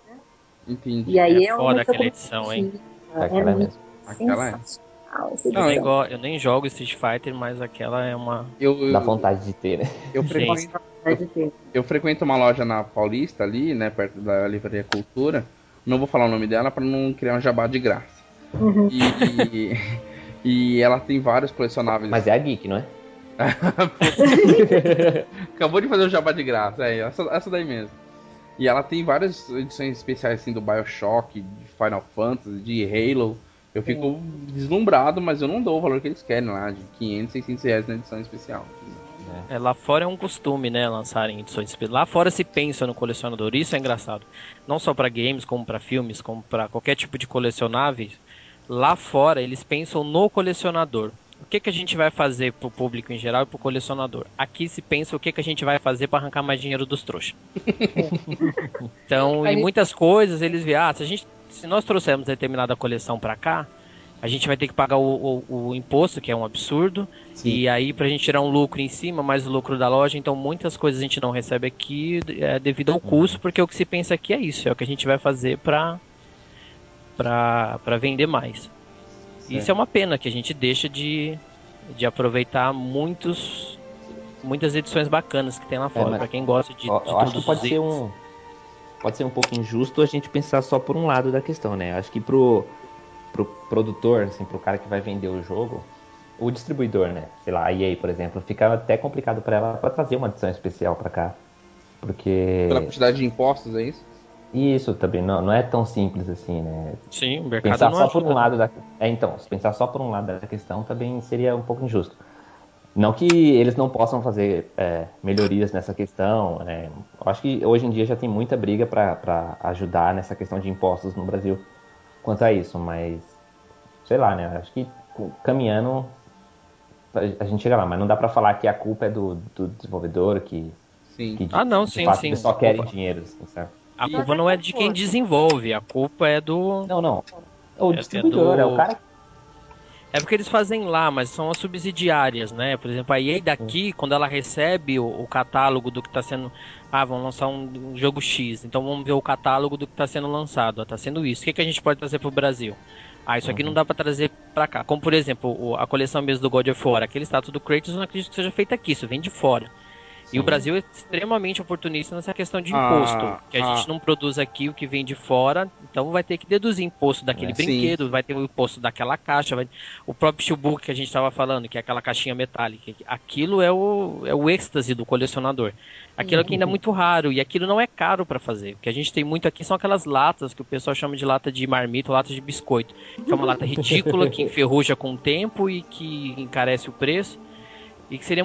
A: Entendi.
D: E aí
B: É
D: é,
B: foda
D: uma
B: aquela edição, hein?
D: É
C: Aquela é mesmo.
A: Aquela é.
B: Eu,
A: Não,
B: nem
D: edição.
B: go- eu nem jogo Street Fighter, mas aquela é uma.
A: Eu, eu,
C: Dá vontade de ter, né?
A: eu, frequento,
D: ter.
A: eu frequento uma loja na Paulista ali, né, perto da Livraria Cultura. Não vou falar o nome dela pra não criar um jabá de graça.
D: Uhum.
A: E, e ela tem vários colecionáveis.
C: Mas é a Geek, não é?
A: Acabou de fazer o jabá de graça, é, essa, essa daí mesmo. E ela tem várias edições especiais assim do Bioshock, de Final Fantasy, de Halo. Eu fico deslumbrado, mas eu não dou o valor que eles querem lá, de 500, 600 reais na edição especial.
B: É, lá fora é um costume, né, lançarem edições especiais. Lá fora se pensa no colecionador, isso é engraçado. Não só para games, como para filmes, como para qualquer tipo de colecionáveis. Lá fora eles pensam no colecionador. O que, que a gente vai fazer pro público em geral e pro colecionador? Aqui se pensa o que, que a gente vai fazer para arrancar mais dinheiro dos trouxas. então, em muitas coisas eles veem, ah, se a gente se nós trouxermos determinada coleção para cá, a gente vai ter que pagar o, o, o imposto, que é um absurdo, Sim. e aí para a gente tirar um lucro em cima, mais o lucro da loja, então muitas coisas a gente não recebe aqui é, devido ao uhum. custo, porque o que se pensa aqui é isso, é o que a gente vai fazer para para vender mais. Isso é uma pena que a gente deixa de, de aproveitar muitos muitas edições bacanas que tem lá fora, é, para quem gosta de,
C: ó, de eu acho que pode ser um pode ser um pouco injusto a gente pensar só por um lado da questão, né? Acho que pro, pro produtor, assim, pro cara que vai vender o jogo, o distribuidor, né? Sei lá, a EA, por exemplo, fica até complicado para ela para trazer uma edição especial para cá. Porque.
A: Pela quantidade de impostos, é isso?
C: Isso também, não, não é tão simples assim, né?
B: Sim, o mercado
C: pensar
B: não
C: só por um lado da É, então, se pensar só por um lado da questão também seria um pouco injusto. Não que eles não possam fazer é, melhorias nessa questão. É, eu acho que hoje em dia já tem muita briga para ajudar nessa questão de impostos no Brasil quanto a isso, mas sei lá, né? Acho que caminhando a gente chega lá, mas não dá para falar que a culpa é do, do desenvolvedor que,
B: sim.
C: que
B: ah não, sim, sim.
C: só querem dinheiro, assim, certo?
B: A culpa não é de quem desenvolve, a culpa é do
C: não não o distribuidor é, é, do... é o cara
B: é porque eles fazem lá, mas são as subsidiárias, né? Por exemplo, a EA daqui, quando ela recebe o, o catálogo do que está sendo. Ah, vamos lançar um, um, jogo X, então vamos ver o catálogo do que está sendo lançado. Está sendo isso. O que, que a gente pode trazer para o Brasil? Ah, isso aqui uhum. não dá para trazer para cá. Como por exemplo, a coleção mesmo do God of War, aquele status do Kratos, eu não acredito que seja feito aqui, isso vem de fora. E o Brasil é extremamente oportunista nessa questão de imposto. Ah, que a ah. gente não produz aqui o que vem de fora, então vai ter que deduzir imposto daquele é, brinquedo, sim. vai ter o imposto daquela caixa, vai... o próprio steelbook que a gente estava falando, que é aquela caixinha metálica. Aquilo é o, é o êxtase do colecionador. Aquilo aqui ainda é uhum. muito raro e aquilo não é caro para fazer. O que a gente tem muito aqui são aquelas latas que o pessoal chama de lata de marmita, lata de biscoito. Que é uma lata ridícula que enferruja com o tempo e que encarece o preço. E que seria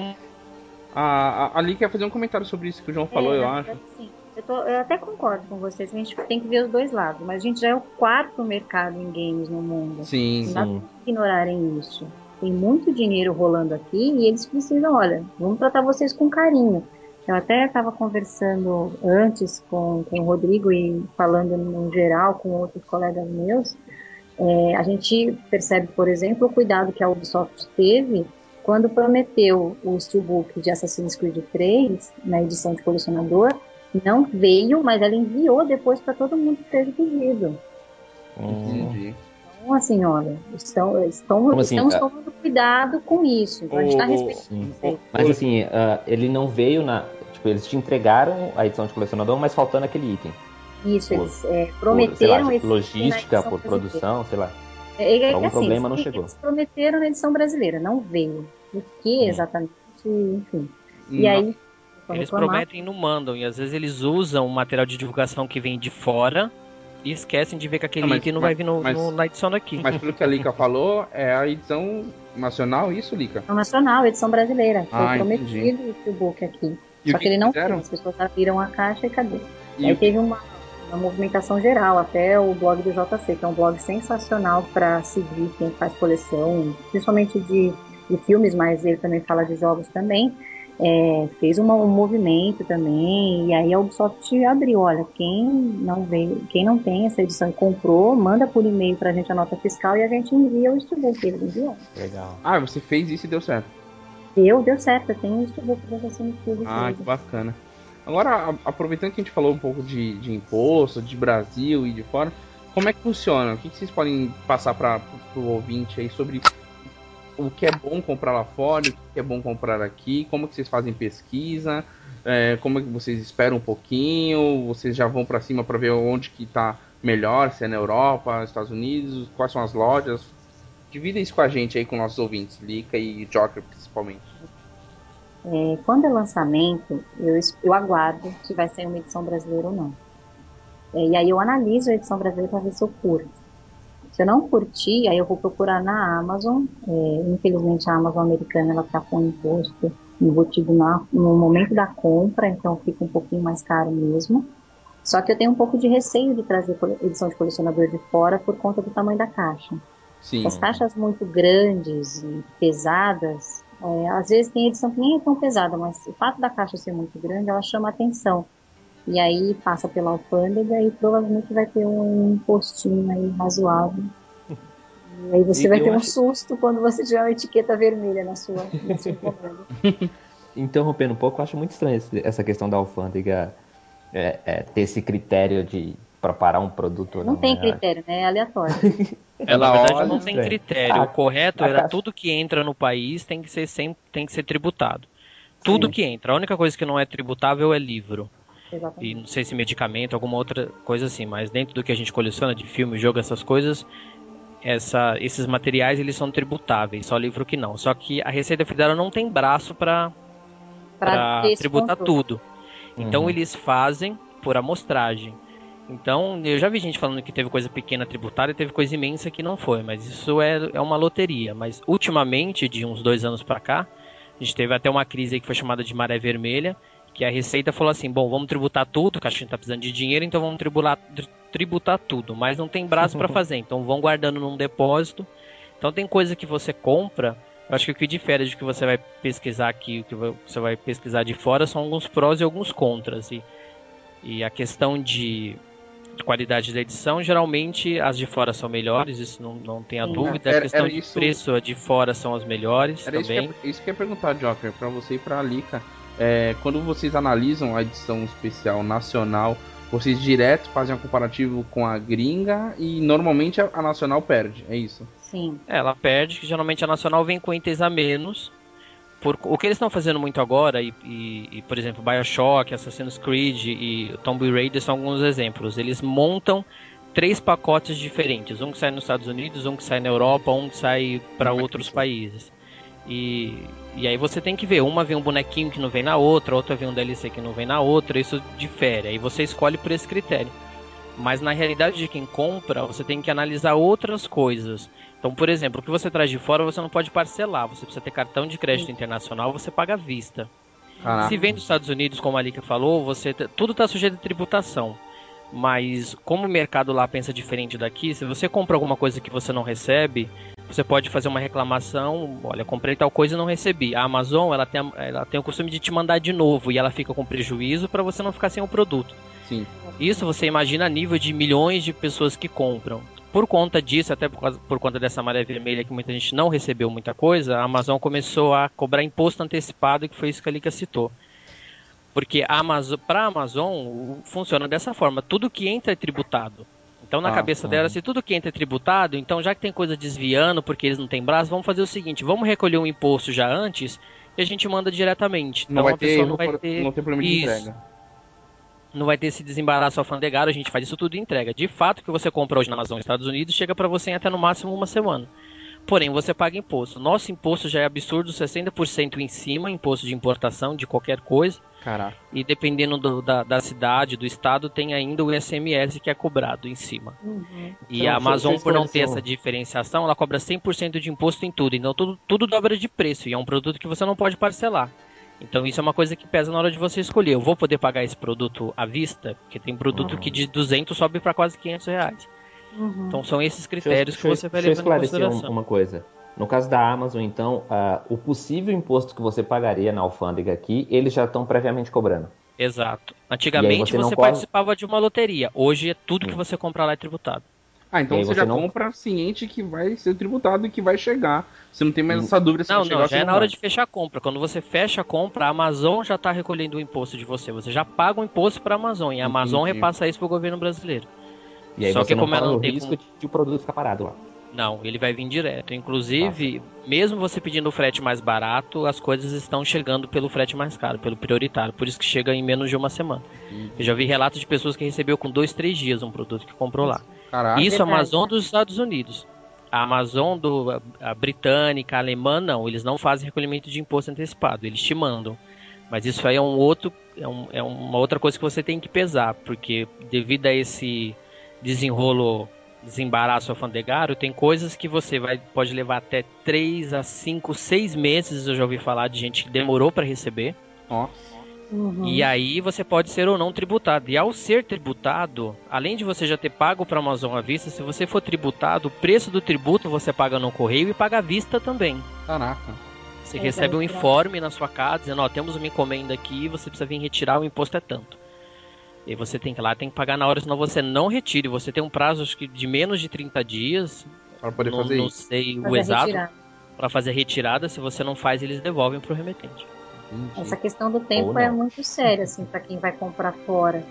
A: a, a Ali quer fazer um comentário sobre isso que o João falou, é, eu acho.
D: Sim. Eu, tô, eu, até concordo com vocês, a gente tem que ver os dois lados, mas a gente já é o quarto mercado em games no mundo.
A: Sim,
D: não sim. ignorarem isso. Tem muito dinheiro rolando aqui e eles precisam, olha, vamos tratar vocês com carinho. Eu até estava conversando antes com, com o Rodrigo e falando no geral com outros colegas meus. É, a gente percebe, por exemplo, o cuidado que a Ubisoft teve quando prometeu o steelbook de Assassin's Creed 3 na edição de colecionador, não veio, mas ela enviou depois para todo mundo que fez o pedido.
A: Entendi.
D: Então, assim, olha, estão, estão, assim? estamos ah, tomando cuidado com isso. Então, a gente está respeitando.
C: Mas assim, uh, ele não veio na. Tipo, eles te entregaram a edição de colecionador, mas faltando aquele item.
D: Isso, por, eles é, prometeram.
C: Por, lá, logística, por produção, sei lá.
D: É, é, Algum assim, problema não chegou. Eles prometeram na edição brasileira, não veio. O que hum. exatamente, enfim. E não. aí.
B: Eles prometem e não mandam, e às vezes eles usam o material de divulgação que vem de fora e esquecem de ver que aquele não, mas, item não mas, vai vir no, mas, no, na edição daqui.
A: Mas pelo que a Lica falou, é a edição nacional, isso, Lica?
D: É nacional, edição brasileira. Foi ah, prometido o book aqui. E Só que, que ele não fizeram? as pessoas abriram a caixa e cadê? E aí teve uma uma movimentação geral, até o blog do JC, que é um blog sensacional para seguir quem faz coleção, principalmente de, de filmes, mas ele também fala de jogos também. É, fez uma, um movimento também, e aí a Ubisoft abriu, olha, quem não veio, quem não tem essa edição e comprou, manda por e-mail pra gente a nota fiscal e a gente envia o steelbook, ele enviou.
A: Legal. Ah, você fez isso e deu certo.
D: Deu, deu certo, eu tenho o steelbook pra você me
A: Ah, que bacana. Agora, aproveitando que a gente falou um pouco de, de imposto, de Brasil e de fora, como é que funciona? O que, que vocês podem passar para o ouvinte aí sobre o que é bom comprar lá fora, o que é bom comprar aqui, como que vocês fazem pesquisa, é, como é que vocês esperam um pouquinho, vocês já vão para cima para ver onde que está melhor, se é na Europa, nos Estados Unidos, quais são as lojas. Dividem isso com a gente aí, com nossos ouvintes, Lica e Joker principalmente.
D: É, quando é lançamento, eu, eu aguardo se vai sair uma edição brasileira ou não. É, e aí eu analiso a edição brasileira para ver se eu curto. Se eu não curtir, aí eu vou procurar na Amazon. É, infelizmente, a Amazon americana ela está com imposto embutido na, no momento da compra, então fica um pouquinho mais caro mesmo. Só que eu tenho um pouco de receio de trazer edição de colecionador de fora por conta do tamanho da caixa. Sim. As caixas muito grandes e pesadas, é, às vezes tem edição que nem é tão pesada, mas o fato da caixa ser muito grande, ela chama atenção. E aí passa pela alfândega e provavelmente vai ter um impostinho aí razoável. E aí você e vai ter um acho... susto quando você tiver uma etiqueta vermelha na sua, na sua
C: Interrompendo um pouco, eu acho muito estranho essa questão da alfândega é, é, ter esse critério de preparar um produto.
D: Não, não tem né? critério, né? É aleatório.
B: É, na verdade não tem critério. O correto era tudo que entra no país tem que ser sempre, tem que ser tributado. Tudo Sim. que entra. A única coisa que não é tributável é livro. Exatamente. E não sei se medicamento, alguma outra coisa assim, mas dentro do que a gente coleciona de filme, jogo, essas coisas, essa, esses materiais eles são tributáveis, só livro que não. Só que a Receita Federal não tem braço para tributar tudo. Então uhum. eles fazem por amostragem. Então, eu já vi gente falando que teve coisa pequena tributária e teve coisa imensa que não foi, mas isso é, é uma loteria. Mas ultimamente, de uns dois anos para cá, a gente teve até uma crise que foi chamada de maré vermelha, que a Receita falou assim: bom, vamos tributar tudo, que a gente tá precisando de dinheiro, então vamos tributar, tributar tudo, mas não tem braço para fazer, então vão guardando num depósito. Então tem coisa que você compra. Eu acho que o que difere de que você vai pesquisar aqui, o que você vai pesquisar de fora, são alguns prós e alguns contras. E, e a questão de qualidade da edição, geralmente as de fora são melhores, isso não, não tem a dúvida. Era, a questão de isso... preço, a de fora são as melhores era também.
A: Isso que, eu, isso que eu ia perguntar, Joker, para você e para a Lika. É, quando vocês analisam a edição especial nacional, vocês direto fazem um comparativo com a gringa e normalmente a, a nacional perde, é isso?
D: Sim.
B: É, ela perde, que geralmente a nacional vem com itens a menos por, o que eles estão fazendo muito agora, e, e, e, por exemplo, Bioshock, Assassin's Creed e Tomb Raider são alguns exemplos. Eles montam três pacotes diferentes: um que sai nos Estados Unidos, um que sai na Europa, um que sai para outros países. E, e aí você tem que ver, uma vem um bonequinho que não vem na outra, outra vem um DLC que não vem na outra, isso difere. Aí você escolhe por esse critério. Mas na realidade de quem compra, você tem que analisar outras coisas. Então, por exemplo, o que você traz de fora você não pode parcelar. Você precisa ter cartão de crédito internacional, você paga à vista. Caraca. Se vem dos Estados Unidos, como a Lika falou, você tudo está sujeito a tributação. Mas como o mercado lá pensa diferente daqui, se você compra alguma coisa que você não recebe, você pode fazer uma reclamação, olha, comprei tal coisa e não recebi. A Amazon, ela tem, ela tem o costume de te mandar de novo e ela fica com prejuízo para você não ficar sem o produto.
A: Sim.
B: Isso você imagina a nível de milhões de pessoas que compram por conta disso, até por, causa, por conta dessa maré vermelha que muita gente não recebeu muita coisa, a Amazon começou a cobrar imposto antecipado, que foi isso que a Lika citou. Porque para a Amazon funciona dessa forma, tudo que entra é tributado. Então na ah, cabeça dela, se tudo que entra é tributado, então já que tem coisa desviando porque eles não têm braço, vamos fazer o seguinte, vamos recolher um imposto já antes e a gente manda diretamente.
A: Então não vai a pessoa ter, não, vai ter, não tem problema de isso. entrega
B: não vai ter esse desembaraço alfandegário, a gente faz isso tudo e entrega. De fato, o que você compra hoje na Amazon Estados Unidos chega para você em até no máximo uma semana. Porém, você paga imposto. Nosso imposto já é absurdo, 60% em cima, imposto de importação de qualquer coisa.
A: Caraca.
B: E dependendo do, da, da, cidade, do estado, tem ainda o ICMS que é cobrado em cima. Uhum. E então, a Amazon, por não ter essa diferenciação, ela cobra 100% de imposto em tudo. Então tudo, tudo dobra de preço. E é um produto que você não pode parcelar. Então isso é uma coisa que pesa na hora de você escolher. Eu vou poder pagar esse produto à vista, porque tem produto uhum. que de 200 sobe para quase 500 reais. Uhum. Então são esses critérios que você vai levar em consideração.
C: uma coisa. No caso da Amazon, então, uh, o possível imposto que você pagaria na alfândega aqui, eles já estão previamente cobrando.
B: Exato. Antigamente você, você participava de uma loteria. Hoje é tudo que você compra lá é tributado.
A: Ah, então você, você, já não... compra ciente que vai ser tributado e que vai chegar. Você não tem mais essa dúvida se
B: não,
A: vai
B: chegar Não, já é na hora de fechar a compra. Quando você fecha a compra, a Amazon já está recolhendo o imposto de você. Você já paga o imposto para a Amazon e a Amazon Entendi. repassa isso para o governo brasileiro.
C: E aí Só você que não como ela não tem risco de o produto ficar parado lá.
B: Não, ele vai vir direto. Inclusive, Nossa. mesmo você pedindo o frete mais barato, as coisas estão chegando pelo frete mais caro, pelo prioritário. Por isso que chega em menos de uma semana. Uhum. Eu já vi relatos de pessoas que recebeu com dois, três dias um produto que comprou lá. Caraca. Isso é a Amazon dos Estados Unidos. A Amazon do, a britânica, a alemã, não. Eles não fazem recolhimento de imposto antecipado. Eles te mandam. Mas isso aí é um outro, é, um, é uma outra coisa que você tem que pesar, porque devido a esse desenrolo desembaraço alfandegário, tem coisas que você vai pode levar até 3 a 5, 6 meses, eu já ouvi falar de gente que demorou para receber.
A: Nossa.
B: Uhum. E aí você pode ser ou não tributado. E ao ser tributado, além de você já ter pago para a Amazon à vista, se você for tributado, o preço do tributo você paga no correio e paga à vista também.
A: Caraca.
B: Você é, recebe um informe na sua casa dizendo, ó, temos uma encomenda aqui, você precisa vir retirar, o imposto é tanto. E você tem que ir lá, tem que pagar na hora, senão você não retire. Você tem um prazo acho que de menos de 30 dias.
A: Para poder
B: não,
A: fazer
B: não
A: isso.
B: sei o exato. Para fazer retirada, se você não faz, eles devolvem pro remetente.
D: Entendi. Essa questão do tempo é muito séria, assim, para quem vai comprar fora.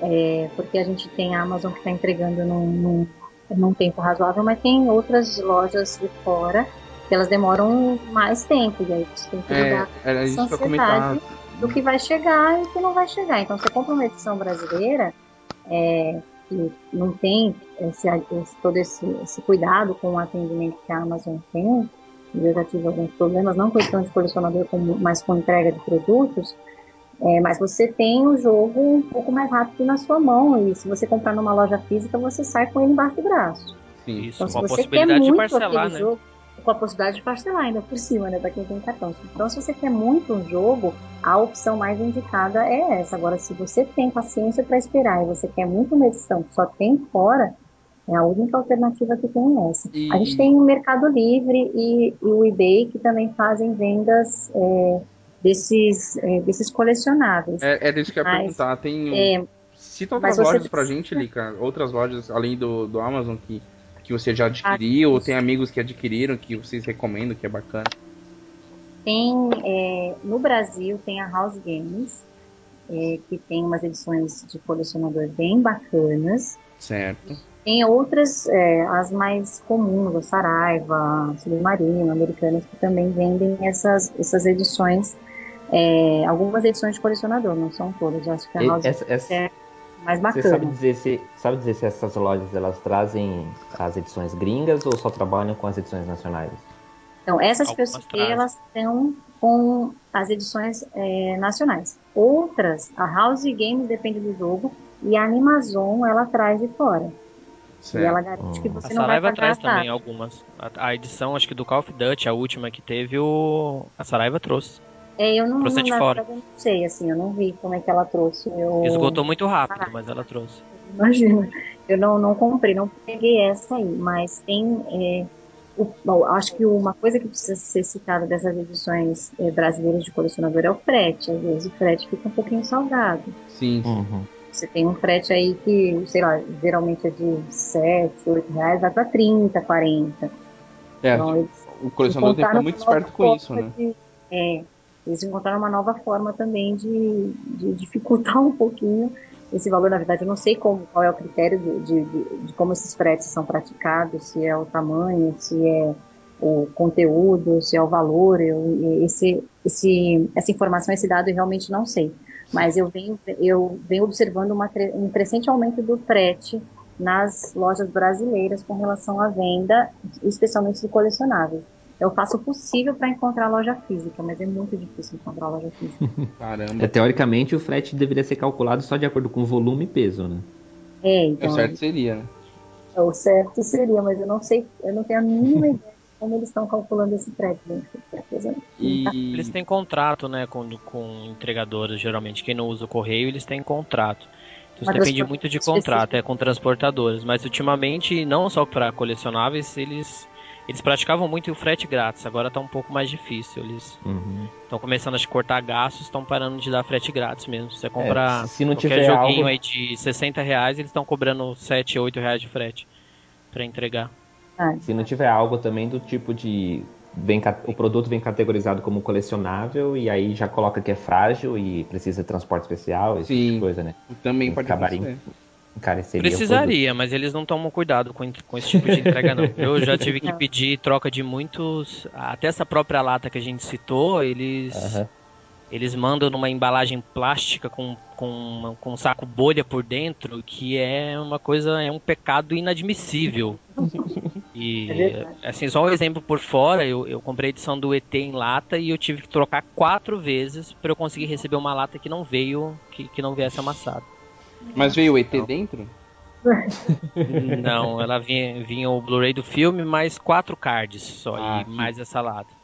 D: É, porque a gente tem a Amazon que está entregando num, num, num tempo razoável, mas tem outras lojas de fora que elas demoram mais tempo, e aí você tem que lidar
A: é, com essa ansiedade
D: do que vai chegar e o que não vai chegar. Então, você compra uma edição brasileira é, que não tem esse, esse, todo esse, esse, cuidado com o atendimento que a Amazon tem, eu já tive alguns problemas, não questão de colecionador, mas com entrega de produtos, é, mas você tem o jogo um pouco mais rápido na sua mão, e se você comprar numa loja física, você sai com ele embaixo do braço.
B: Sim, isso, então, se você quer muito de parcelar, né?
D: jogo, com a possibilidade de parcelar ainda por cima, né, para quem tem cartão. Então, se você quer muito um jogo, a opção mais indicada é essa. Agora, se você tem paciência para esperar e você quer muito uma edição que só tem fora, é a única alternativa que tem essa. E... A gente tem o Mercado Livre e, e, o eBay que também fazem vendas é, desses, é, desses colecionáveis.
A: É, é isso que eu ia mas, perguntar. Tem, é, cita outras lojas você... pra gente, Lica. Outras lojas, além do, do Amazon, que que você já adquiriu, ou tem amigos que adquiriram que vocês recomendam, que é bacana?
D: Tem, é, no Brasil, tem a House Games, é, que tem umas edições de colecionador bem bacanas.
A: Certo.
D: Tem outras, é, as mais comuns, a Saraiva, Submarino, Americanas, que também vendem essas, essas edições, é, algumas edições de colecionador, não são todas. Eu acho que a House
C: essa, essa, é
D: mais bacana.
C: Você sabe dizer se, sabe dizer se essas lojas elas trazem as edições gringas ou só trabalham com as edições nacionais?
D: Então, essas que eu citei, elas estão com as edições é, nacionais. Outras, a House Games depende do jogo e a Animazon ela traz de fora.
A: Certo. E
D: ela garante que você
B: a
D: não vai
B: Saraiva traz também algumas. A, a, edição, acho que do Call of Duty, a última que teve, o... a Saraiva trouxe.
D: É, eu não, trouxe não, fora. não sei, assim, eu não vi como é que ela trouxe. Eu...
B: Esgotou muito rápido, ah, mas ela trouxe.
D: Imagina, eu não, não comprei, não peguei essa aí, mas tem. É, o, bom, acho que uma coisa que precisa ser citada dessas edições é, brasileiras de colecionador é o frete. Às vezes o frete fica um pouquinho salgado.
A: Sim.
C: Uhum.
D: Você tem um frete aí que, sei lá, geralmente é de 7, 8 reais, vai para 30, 40.
A: É, então, eles, o colecionador tem que ficar muito esperto com isso, né?
D: De, é, eles encontraram uma nova forma também de, de dificultar um pouquinho esse valor. Na verdade, eu não sei como, qual é o critério de, de, de, como esses fretes são praticados, se é o tamanho, se é o conteúdo, se é o valor. Eu, esse, esse, essa informação, esse dado, eu realmente não sei. Mas eu venho, eu venho observando uma, um crescente aumento do frete nas lojas brasileiras com relação à venda, especialmente de colecionáveis. Eu faço o possível para encontrar loja física, mas é muito difícil encontrar loja física.
C: Caramba. É, teoricamente, o frete deveria ser calculado só de acordo com volume e peso, né?
D: É, então.
A: O certo seria, né?
D: O certo seria, mas eu não sei, eu não tenho a mínima ideia de como eles estão calculando esse frete.
B: E... Eles têm contrato, né, com, com entregadores, geralmente. Quem não usa o correio, eles têm contrato. Então, isso depende muito de contrato, é com transportadores. Mas ultimamente, não só para colecionáveis, eles eles praticavam muito o frete grátis, agora tá um pouco mais difícil. Eles estão uhum. começando a cortar gastos, estão parando de dar frete grátis mesmo. Você comprar
C: é, se não qualquer tiver
B: joguinho
C: algo...
B: aí de 60 reais, eles estão cobrando 7, 8 reais de frete para entregar.
C: Se não tiver algo também do tipo de. Vem, o produto vem categorizado como colecionável e aí já coloca que é frágil e precisa de transporte especial, esse Sim, tipo de coisa, né?
A: Também pode acabar
C: encareceria.
B: Precisaria, mas eles não tomam cuidado com, com esse tipo de entrega, não. Eu já tive que pedir troca de muitos. Até essa própria lata que a gente citou, eles. Uhum. Eles mandam numa embalagem plástica com, com, com um saco bolha por dentro, que é uma coisa, é um pecado inadmissível. E, é assim, só um exemplo por fora, eu, eu comprei a edição do ET em lata e eu tive que trocar quatro vezes para eu conseguir receber uma lata que não veio, que, que não viesse amassada.
A: Mas veio o ET dentro?
B: Não, ela vinha, vinha o Blu-ray do filme mais quatro cards só ah, e que... mais essa lata.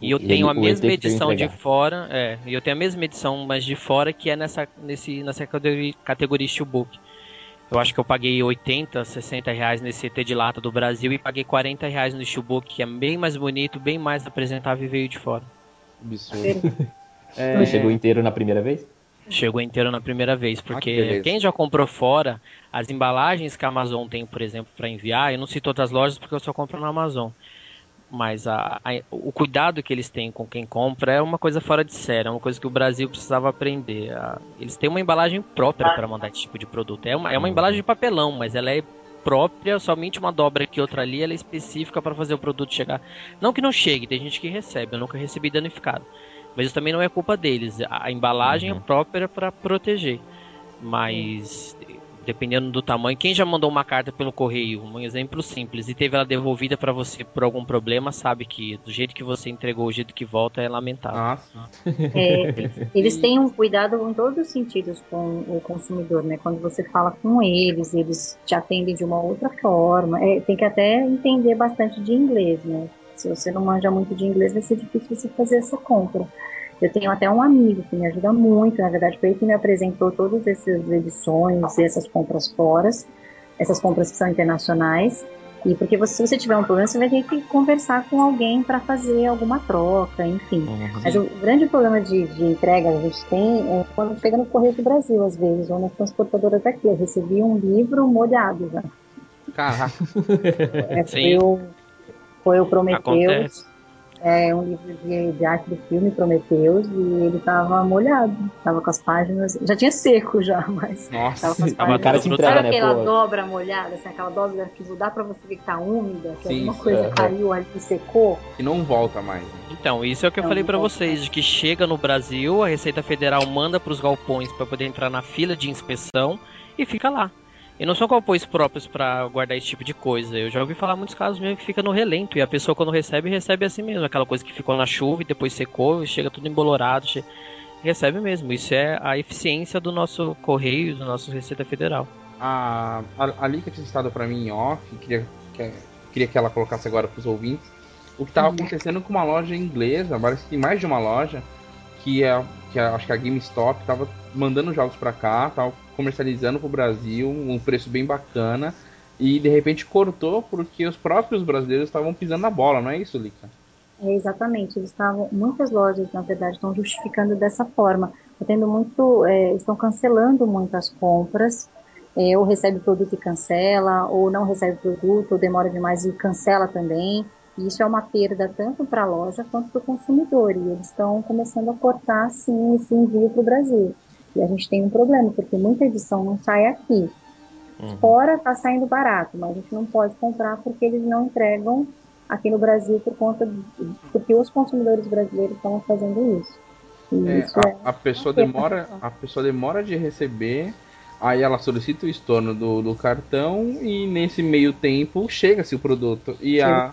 B: E eu tenho a mesma edição de fora, é, e eu tenho a mesma edição, mas de fora, que é nessa, nesse, nessa categoria, categoria Steelbook. Eu acho que eu paguei 80, 60 reais nesse ET de lata do Brasil e paguei 40 reais no Steelbook, que é bem mais bonito, bem mais apresentável e veio de fora.
C: Absurdo. é... chegou inteiro na primeira vez?
B: Chegou inteiro na primeira vez, porque ah, que quem já comprou fora, as embalagens que a Amazon tem, por exemplo, para enviar, eu não cito outras lojas porque eu só compro na Amazon mas a, a, o cuidado que eles têm com quem compra é uma coisa fora de série, é uma coisa que o Brasil precisava aprender. A, eles têm uma embalagem própria para mandar esse tipo de produto. É uma, é uma embalagem de papelão, mas ela é própria, somente uma dobra aqui outra ali, ela é específica para fazer o produto chegar. Não que não chegue, tem gente que recebe, eu nunca recebi danificado. Mas isso também não é culpa deles. A embalagem é uhum. é própria para proteger. Mas dependendo do tamanho. Quem já mandou uma carta pelo correio, um exemplo simples, e teve ela devolvida para você por algum problema, sabe que do jeito que você entregou, o jeito que volta é lamentável.
D: Nossa. É, eles têm um cuidado em todos os sentidos com o consumidor, né? Quando você fala com eles, eles te atendem de uma outra forma. É, tem que até entender bastante de inglês, né? Se você não manja muito de inglês, vai ser difícil você fazer essa compra. Eu tenho até um amigo que me ajuda muito, na verdade, foi ele que me apresentou todas essas edições, essas compras fora, essas compras que são internacionais. E porque você, se você tiver um problema, você vai ter que conversar com alguém para fazer alguma troca, enfim. Uhum. Mas o grande problema de, de entrega que a gente tem é quando chega no Correio do Brasil, às vezes, ou nas transportadoras daqui. Eu recebi um livro molhado já.
A: Caraca.
D: É, foi, o, foi o Prometheus é um livro de, de arte do filme Prometeus e ele tava molhado, tava com as páginas, já tinha seco já, mas
C: Nossa, tava com as páginas. cara te entrega,
D: Sabe né, aquela pô? dobra molhada, assim, aquela dobra que dá pra você ver que tá úmida, que Sim, alguma coisa é. caiu ali e secou.
A: E não volta mais. Né?
B: Então, isso é o que eu falei para vocês, de que chega no Brasil, a Receita Federal manda para os galpões para poder entrar na fila de inspeção e fica lá. E não são galpões próprios para guardar esse tipo de coisa. Eu já ouvi falar muitos casos mesmo que fica no relento. E a pessoa quando recebe, recebe assim mesmo. Aquela coisa que ficou na chuva e depois secou e chega tudo embolorado. Recebe mesmo. Isso é a eficiência do nosso Correio, do nosso Receita Federal.
A: A, a, a Lika tinha estado para mim em off, queria que, queria que ela colocasse agora para os ouvintes. O que estava uhum. acontecendo com uma loja inglesa, parece que tem mais de uma loja, que é, que é, acho que a GameStop estava mandando jogos para cá, tava comercializando pro Brasil, um preço bem bacana, e de repente cortou porque os próprios brasileiros estavam pisando na bola, não é isso, Lica?
D: É, exatamente, eles estavam, muitas lojas, na verdade, estão justificando dessa forma. Tá tendo muito, é, estão cancelando muitas compras, é, ou recebe produto e cancela, ou não recebe produto, ou demora demais e cancela também. E isso é uma perda tanto para a loja quanto para o consumidor. E eles estão começando a cortar, sim, esse envio para o Brasil. E a gente tem um problema, porque muita edição não sai aqui. Uhum. Fora está saindo barato, mas a gente não pode comprar porque eles não entregam aqui no Brasil por conta de, porque os consumidores brasileiros estão fazendo isso.
A: É, isso a, é a, pessoa demora, a pessoa demora de receber, aí ela solicita o estorno do, do cartão e nesse meio tempo chega-se o produto e a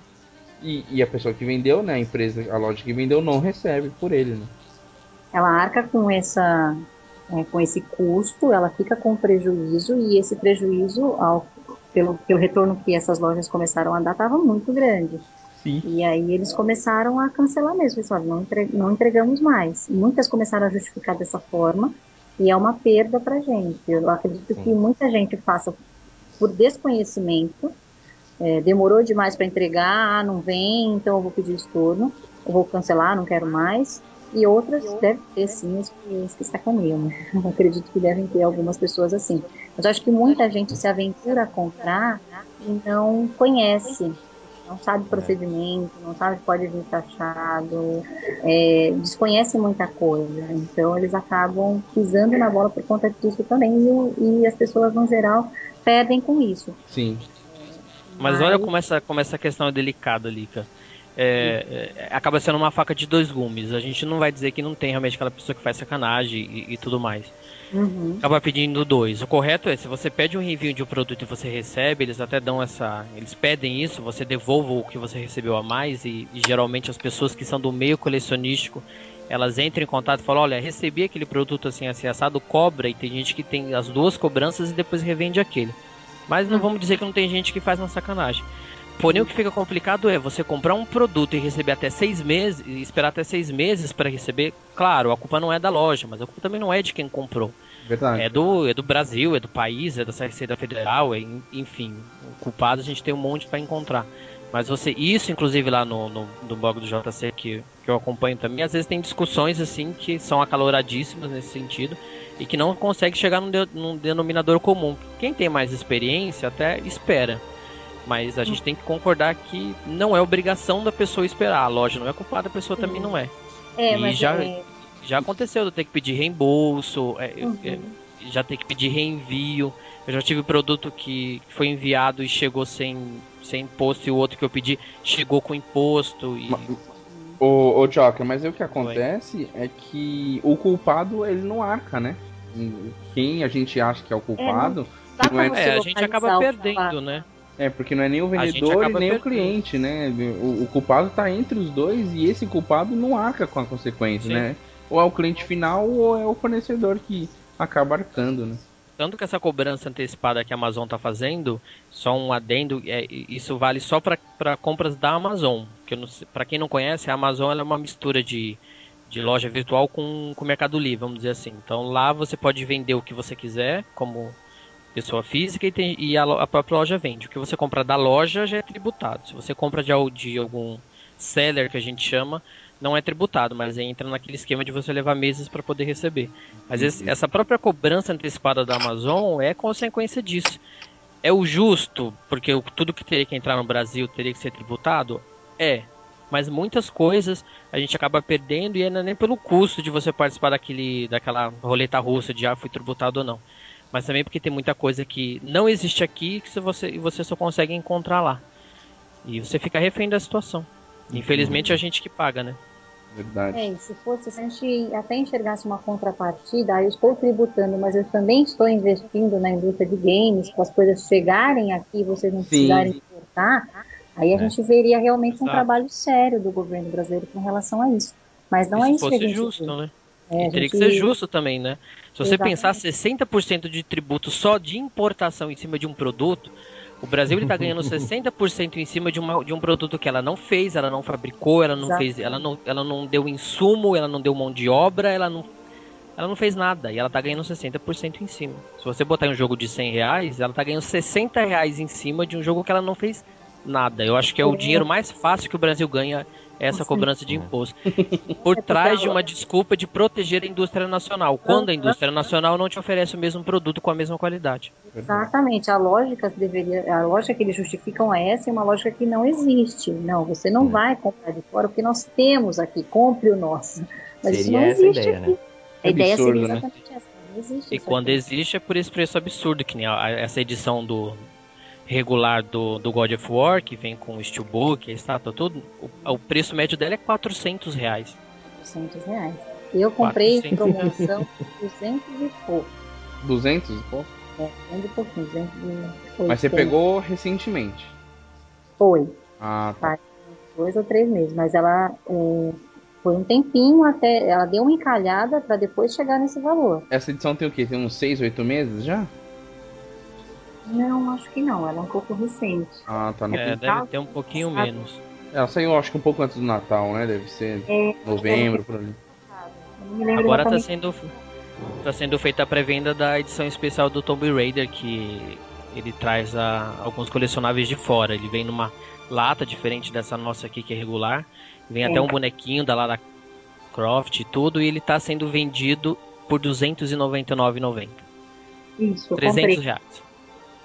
A: e, e, a pessoa que vendeu, né, a empresa, a loja que vendeu não recebe por ele, né?
D: Ela arca com essa é, com esse custo, ela fica com prejuízo e esse prejuízo, ao, pelo, pelo retorno que essas lojas começaram a dar, estava muito grande. Sim. E aí eles começaram a cancelar mesmo, pessoal, não, entre, não entregamos mais. muitas começaram a justificar dessa forma e é uma perda para a gente. Eu acredito Sim. que muita gente faça por desconhecimento, é, demorou demais para entregar, ah, não vem, então eu vou pedir estorno, eu vou cancelar, não quero mais. E outras devem ter sim experiências que sacaneiam, né? acredito que devem ter algumas pessoas assim. Mas acho que muita gente se aventura a comprar e não conhece, não sabe o procedimento, não sabe que pode vir taxado, é, desconhece muita coisa. Então eles acabam pisando na bola por conta disso também e, e as pessoas no geral perdem com isso.
A: Sim.
B: Mas, Mas olha como essa, como essa questão é delicada, Lica é, é, acaba sendo uma faca de dois gumes. A gente não vai dizer que não tem realmente aquela pessoa que faz sacanagem e, e tudo mais. Uhum. Acaba pedindo dois. O correto é, se você pede um review de um produto e você recebe, eles até dão essa. Eles pedem isso, você devolva o que você recebeu a mais, e, e geralmente as pessoas que são do meio colecionístico elas entram em contato e falam, olha, recebi aquele produto assim, assim assado, cobra, e tem gente que tem as duas cobranças e depois revende aquele. Mas não vamos dizer que não tem gente que faz uma sacanagem. Porém, o que fica complicado é você comprar um produto e receber até seis meses, e esperar até seis meses para receber. Claro, a culpa não é da loja, mas a culpa também não é de quem comprou.
A: Verdade.
B: É do, é do Brasil, é do país, é da Receita Federal, é, enfim. O culpado a gente tem um monte para encontrar. Mas você, isso inclusive lá no, no, no blog do JC que, que eu acompanho também, às vezes tem discussões assim que são acaloradíssimas nesse sentido e que não consegue chegar num, de, num denominador comum. Quem tem mais experiência até espera. Mas a gente tem que concordar que não é obrigação da pessoa esperar. A loja não é culpada, a pessoa também não é.
D: É,
B: e
D: mas
B: já,
D: é,
B: já aconteceu de eu ter que pedir reembolso, é,
D: Uhum.
B: é, já ter que pedir reenvio. Eu já tive produto que foi enviado e chegou sem, sem imposto e o outro que eu pedi chegou com imposto. E...
A: Ô, ô Joker, mas aí o que acontece é que o culpado ele não arca, né? Quem a gente acha que é o culpado
D: dá
A: não é-
B: É, a gente acaba
D: o
B: perdendo, né?
A: É porque não é nem o vendedor e nem o
B: perdendo.
A: cliente, né? O, o culpado tá entre os dois e esse culpado não arca com a consequência,
B: Sim.
A: né? Ou é o cliente final ou é o fornecedor que acaba arcando, né?
B: Tanto que essa cobrança antecipada que a Amazon está fazendo, só um adendo, é, isso vale só para compras da Amazon. Que para quem não conhece, a Amazon é uma mistura de, de loja virtual com o Mercado Livre, vamos dizer assim. Então lá você pode vender o que você quiser, como pessoa física, e, tem- e a, a própria loja vende. O que você compra da loja já é tributado. Se você compra de, de algum seller que a gente chama, não é tributado, mas entra naquele esquema de você levar meses para poder receber. Mas esse- essa própria cobrança antecipada da Amazon é consequência disso. É o justo, porque tudo que teria que entrar no Brasil teria que ser tributado? É. Mas muitas coisas a gente acaba perdendo e ainda nem pelo custo de você participar daquele, daquela roleta russa de ah, fui tributado ou não. Mas também porque tem muita coisa que não existe aqui que se você, e você só consegue encontrar lá. E você fica refém da situação. Infelizmente é a gente que paga, né?
A: Verdade.
D: É, e se fosse, se a gente até enxergasse uma contrapartida, ah, eu estou tributando, mas eu também estou investindo na indústria de games, para as coisas chegarem aqui e vocês não
A: Sim.
D: precisarem importar, aí a
B: É.
D: gente veria realmente um
B: Exato.
D: trabalho sério do governo brasileiro com relação a isso. Mas não
B: E
D: é isso que a
B: fosse
D: gente
B: justo,
D: vê.
B: né?
D: É,
B: E teria que
D: gente-
B: ser justo também, né? Se você
D: Exatamente.
B: pensar 60% de tributo só de importação em cima de um produto, o Brasil está ganhando 60% em cima de, uma, de um produto que ela não fez, ela não fabricou, ela não
D: Exato.
B: fez, ela não, ela não deu insumo, ela não deu mão de obra, ela não, ela não fez nada e ela tá ganhando 60% em cima. Se você botar em um jogo de 100 reais, ela tá ganhando 60 reais em cima de um jogo que ela não fez nada. Eu acho que é o
D: É.
B: dinheiro mais fácil que o Brasil ganha essa cobrança de imposto. Por trás de uma desculpa de proteger a indústria nacional, quando a indústria nacional não te oferece o mesmo produto com a mesma qualidade.
D: Exatamente, a lógica deveria, a lógica que eles justificam é essa, é uma lógica que não existe. Não, você não vai comprar de fora porque nós temos aqui, compre o nosso. Mas isso
C: Seria
D: não
C: essa a
D: existe
C: ideia,
D: aqui.
C: né?
D: A ideia
A: Absurdo,
D: seria
A: né?
D: exatamente essa. Não existe
B: E
D: isso
B: quando
D: aqui.
B: existe é por esse preço absurdo, que nem essa edição do regular do, do God of War, que vem com o steelbook, a estátua, tudo, o, o preço médio dela é 400 reais.
D: 400 reais. Eu comprei em
B: 400.
D: promoção 200 e pouco.
A: 200 e pouco?
D: É, 200 e pouquinho, 280.
A: Mas você pegou recentemente.
D: Foi,
A: Ah, tá.
D: dois ou três meses, mas ela é, foi um tempinho até, ela deu uma encalhada para depois chegar nesse valor.
A: Essa edição tem o quê? Tem uns 6, 8 meses já?
D: Não, acho que não, ela é um pouco recente.
A: Ah, tá. No...
B: É, deve ter um pouquinho
D: Sabe?
B: menos.
A: Ela saiu, acho que um pouco antes do Natal, né? Deve ser
D: É,
A: novembro, por ali.
B: Agora tá sendo, tá sendo feita a pré-venda da edição especial do Tomb Raider, que ele traz a- alguns colecionáveis de fora. Ele vem numa lata diferente dessa nossa aqui, que é regular. Vem
D: É.
B: até um bonequinho da Lara Croft e tudo, e ele tá sendo vendido por R$ 299,90.
D: Isso, eu
B: 300
D: comprei.
B: reais.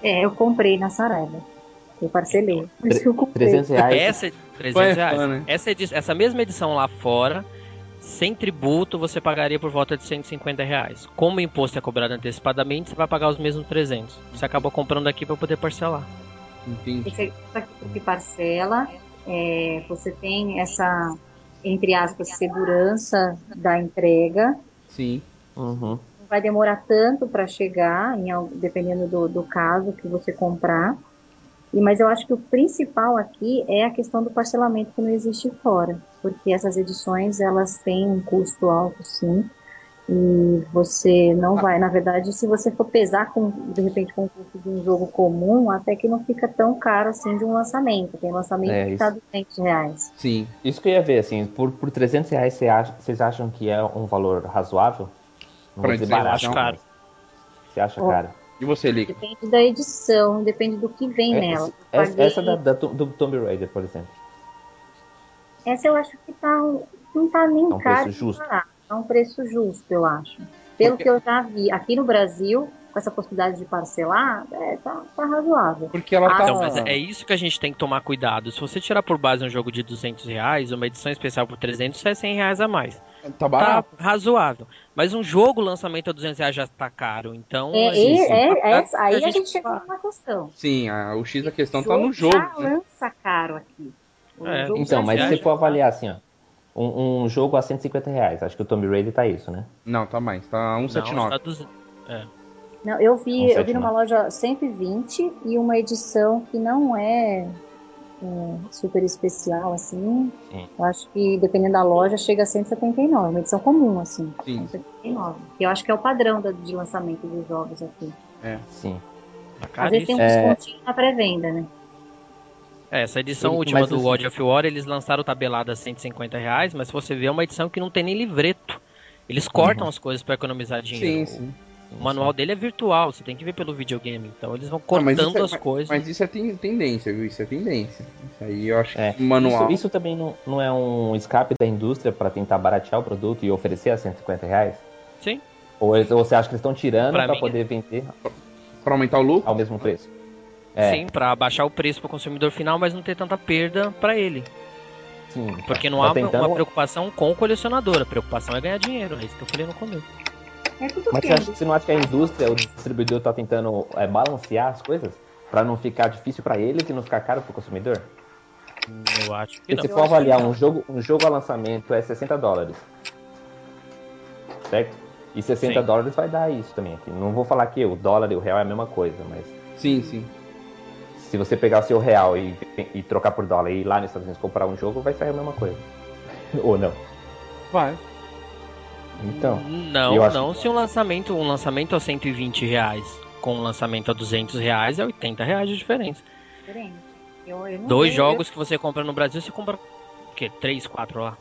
D: É, eu comprei na Saraiva. Eu parcelei. Por isso que eu comprei.
C: 300 reais.
B: Essa, 300
A: Ué,
B: reais.
A: fã, né?
B: Essa, edi- essa mesma edição lá fora, sem tributo, você pagaria por volta de 150 reais. Como o imposto é cobrado antecipadamente, você vai pagar os mesmos 300. Você acaba comprando aqui para poder parcelar.
A: Entendi.
D: Esse aqui parcela, é, você tem essa, entre aspas, segurança da entrega.
A: Sim.
C: Uhum.
D: Vai demorar tanto para chegar, em dependendo do, do caso que você comprar. E, mas eu acho que o principal aqui é a questão do parcelamento que não existe fora, porque essas edições elas têm um custo alto, sim. E você não vai, na verdade, se você for pesar com, de repente com o custo de um jogo comum, até que não fica tão caro assim de um lançamento. Tem lançamento
C: É,
D: que
C: isso.
D: tá 200 reais.
A: Sim.
C: Isso que eu ia ver, assim, por, por 300 reais você acha- vocês acham que é um valor razoável? Não
A: Pra
C: dizer
A: dizer,
C: barato,
B: acho caro.
C: Você acha
D: Ó,
C: caro?
A: E você, Lick?
D: Depende da edição, depende do que vem
C: É,
D: nela. Eu
C: Essa,
D: paguei-
C: essa da, da- do Tomb Raider, por exemplo.
D: Essa eu acho que tá, não tá nem
C: É um
D: caro.
C: preço justo.
D: barato. É um preço justo, eu acho. Pelo
A: Porque-
D: que eu já vi aqui no Brasil, com essa possibilidade de parcelar, é, tá, tá razoável.
A: Porque ela
D: Ah,
A: tá.
B: Então, mas é isso que a gente tem que tomar cuidado. Se você tirar por base um jogo de 200 reais, uma edição especial por 300 é 100 reais a mais.
A: Tá
B: Tá
A: barato.
B: razoável. Mas um jogo lançamento a 200 reais já tá caro. Então,
D: É,
B: assim,
D: é,
B: sim,
D: é,
B: a-
D: essa- aí
B: a
D: a gente,
B: gente
D: chega
B: fala.
D: numa questão.
A: Sim, a- o X da questão
D: O
A: tá no jogo.
D: Já
A: né?
D: lança caro aqui.
B: É,
C: Então, mas se você for avaliar assim, ó. Um, um jogo a 150 reais, acho que o Tomb Raider tá isso, né?
A: Não, tá mais. Tá
B: não,
A: 179.
B: tá 200.
D: Não, eu vi,
C: Um
D: eu
C: sete
D: vi numa loja 120 e uma edição que não é, é, super especial, assim.
C: Sim.
D: Eu acho que, dependendo da loja, chega a 179. Uma edição comum, assim.
A: Sim.
D: 179. Que eu acho que é o padrão da- de lançamento dos jogos aqui.
C: Sim.
B: Tá
D: Às vezes tem um.
C: É.
D: descontinho na pré-venda, né?
B: É, essa edição
C: Ele-
B: última do
C: assim-
B: God of War, eles lançaram tabelada a 150 reais, mas se você vê é uma edição que não tem nem livreto. Eles cortam
C: Uhum.
B: as coisas pra economizar
A: Sim,
B: dinheiro.
A: sim.
B: O manual dele é virtual, você tem que ver pelo videogame. Então eles vão
A: Ah,
B: cortando
A: é-
B: as coisas.
A: Mas isso é ten- tendência, viu? Isso é tendência. Isso aí eu acho
C: É,
A: que o manual.
C: Isso, isso também não, não é um escape da indústria para tentar baratear o produto e oferecer a 150 reais?
B: Sim.
C: Ou, eles- ou você acha que eles estão tirando
B: Pra
C: para poder vender
A: Pra aumentar o lucro?
C: ao mesmo preço? É,
B: Sim, pra baixar o preço pro consumidor final, mas não ter tanta perda pra ele.
C: sim.
B: Porque não
C: Tá
B: há
C: tentando-
B: uma preocupação com o colecionador, a preocupação é ganhar dinheiro, é isso que eu falei no começo.
D: É tudo
C: Mas você, acha, você não acha que a indústria, o distribuidor tá tentando é, balancear as coisas? Para não ficar difícil para eles e não ficar caro pro consumidor?
B: Eu acho que
C: Se
B: não.
C: você for avaliar um jogo, um jogo a lançamento é 60 dólares. Certo? E 60
B: Sim.
C: dólares vai dar isso também. aqui. Não vou falar que o dólar e o real é a mesma coisa, mas
A: Sim, sim.
C: se você pegar o seu real e, e trocar por dólar e ir lá nos Estados Unidos comprar um jogo, vai sair a mesma coisa. Ou não.
A: Vai.
C: Então,
B: Não,
C: eu acho
B: não. Se um lançamento, um lançamento a 120 reais com um lançamento a 200 reais é 80 reais de diferença.
D: diferente. Eu, eu
B: Dois
D: vejo-
B: jogos que você compra no Brasil, você compra o quê? Três, quatro lá.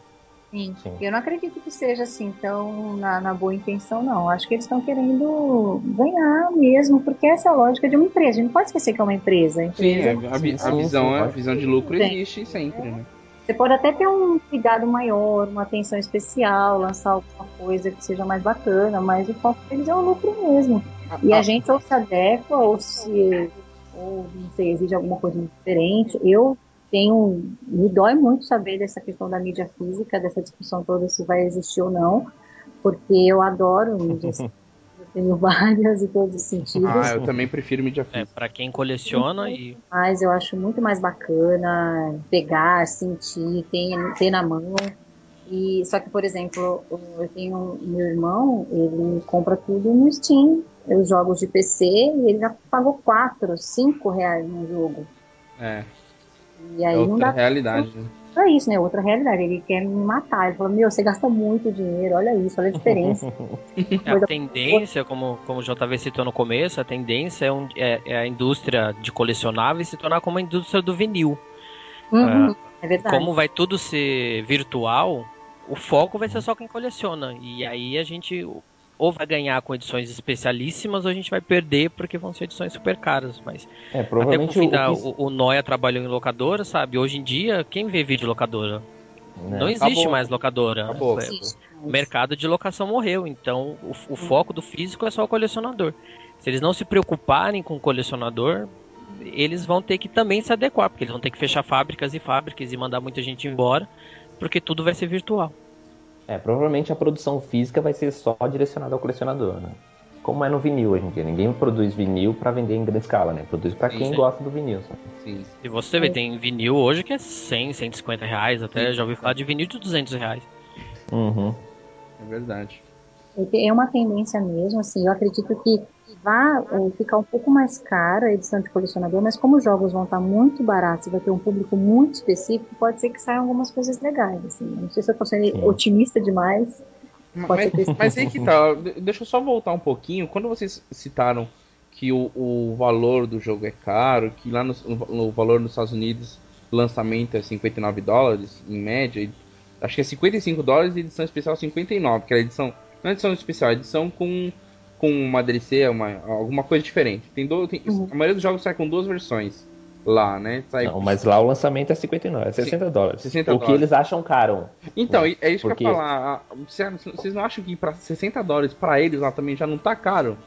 D: Sim.
C: Sim.
D: Eu não acredito que seja assim tão na, na boa intenção, não. Acho que eles estão querendo ganhar mesmo, porque essa é a lógica de uma empresa. A gente não pode esquecer que é uma empresa. A
A: Sim,
D: empresa
A: a, visão,
C: sim,
A: a visão de lucro existe sempre, né?
D: Você pode até ter um cuidado maior, uma atenção especial, lançar alguma coisa que seja mais bacana, mas o foco deles é o lucro mesmo. E a gente ou se adequa, ou se ou não sei, exige alguma coisa diferente. Eu tenho. Me dói muito saber dessa questão da mídia física, dessa discussão toda se vai existir ou não, porque eu adoro mídias. tenho várias em todos os sentidos.
A: Ah, eu também prefiro mídia
B: É,
A: física.
B: pra quem coleciona e
D: Mas eu acho muito mais bacana pegar, sentir, ter, ter na mão. E só que, por exemplo, eu tenho meu irmão, ele compra tudo no Steam, os jogos de PC, e ele já pagou 4, 5 reais no jogo.
A: É,
D: E
A: é
D: aí não
A: outra
D: dá
A: realidade. né?
D: Pra isso, né? Outra realidade. Ele quer me matar. Ele falou, meu, você gasta muito dinheiro, olha isso, olha a diferença.
B: a tendência, como, como o JV citou no começo, a tendência é, um- é- é a indústria de colecionáveis se tornar como a indústria do vinil.
D: Uhum, é verdade.
B: Como vai tudo ser virtual, o foco vai ser só quem coleciona. E aí a gente ou vai ganhar com edições especialíssimas ou a gente vai perder porque vão ser edições super caras. Mas
C: é,
B: até com o
C: provavelmente
B: fim
C: o,
B: da,
C: o que-
B: o, Noia trabalhou em locadora, sabe? Hoje em dia, quem vê vídeo locadora?
C: né?
B: Não existe
A: Acabou.
B: mais locadora.
A: Acabou.
B: É, o mercado de locação morreu, então o, o foco do físico é só o colecionador. Se eles não se preocuparem com o colecionador, eles vão ter que também se adequar, porque eles vão ter que fechar fábricas e fábricas e mandar muita gente embora, porque tudo vai ser virtual.
C: É, provavelmente a produção física vai ser só direcionada ao colecionador, né? Como é no vinil hoje em dia. Ninguém produz vinil pra vender em grande escala, né? Produz pra
A: Sim,
C: quem
B: sim.
C: gosta do vinil. Só.
A: Sim.
B: E você vê, tem vinil hoje que é 100, 150 reais, até já ouvi falar de vinil de 200 reais.
C: Uhum.
A: É verdade.
D: É uma tendência mesmo, assim, eu acredito que vai eh, ficar um pouco mais cara a edição de colecionador, mas como os jogos vão estar muito baratos e vai ter um público muito específico, pode ser que saiam algumas coisas legais, assim. Não sei se eu estou sendo
C: Sim.
D: otimista demais,
A: Mas, mas aí que tá, deixa eu só voltar um pouquinho. Quando vocês citaram que o, o valor do jogo é caro, que lá no, no valor nos Estados Unidos o lançamento é 59 dólares, em média, acho que é 55 dólares e edição especial 59, que é a edição, não é edição especial, é edição com, com uma DLC, uma, alguma coisa diferente. Tem, do, tem uhum. A maioria dos jogos sai com duas versões lá, né? Sai...
C: Não, mas lá o lançamento é 59, é 60 dólares. 60 o dólares. que eles acham caro.
A: Então, é isso Porque... que eu ia falar. Vocês não acham que para 60 dólares para eles lá também já não tá caro?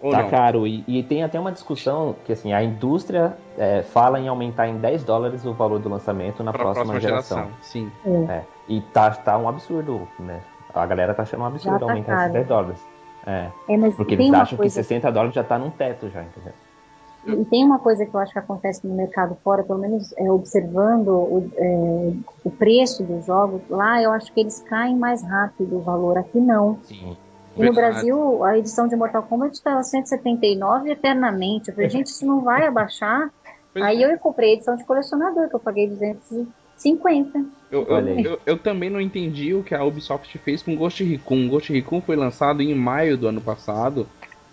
C: Ou tá não? caro. E, e, tem até uma discussão que assim, a indústria é, fala em aumentar em 10 dólares o valor do lançamento na próxima, próxima, geração. geração.
A: Sim.
C: É. E tá, tá um absurdo, né? A galera tá achando um absurdo tá aumentar esses 10 dólares. É. é porque eles acham que 60 dólares já tá num teto já, entendeu?
D: E tem uma coisa que eu acho que acontece no mercado fora, pelo menos é, observando o, é, o preço dos jogos, lá eu acho que eles caem mais rápido o valor, aqui não.
C: Sim.
D: E no Brasil, a edição de Mortal Kombat está 179 eternamente. Eu falei, gente, isso não vai abaixar. Aí eu comprei a edição de colecionador, que eu paguei 250.
A: Eu, eu, eu, eu, também não entendi o que a Ubisoft fez com Ghost Recon. Ghost Recon foi lançado em maio do ano passado.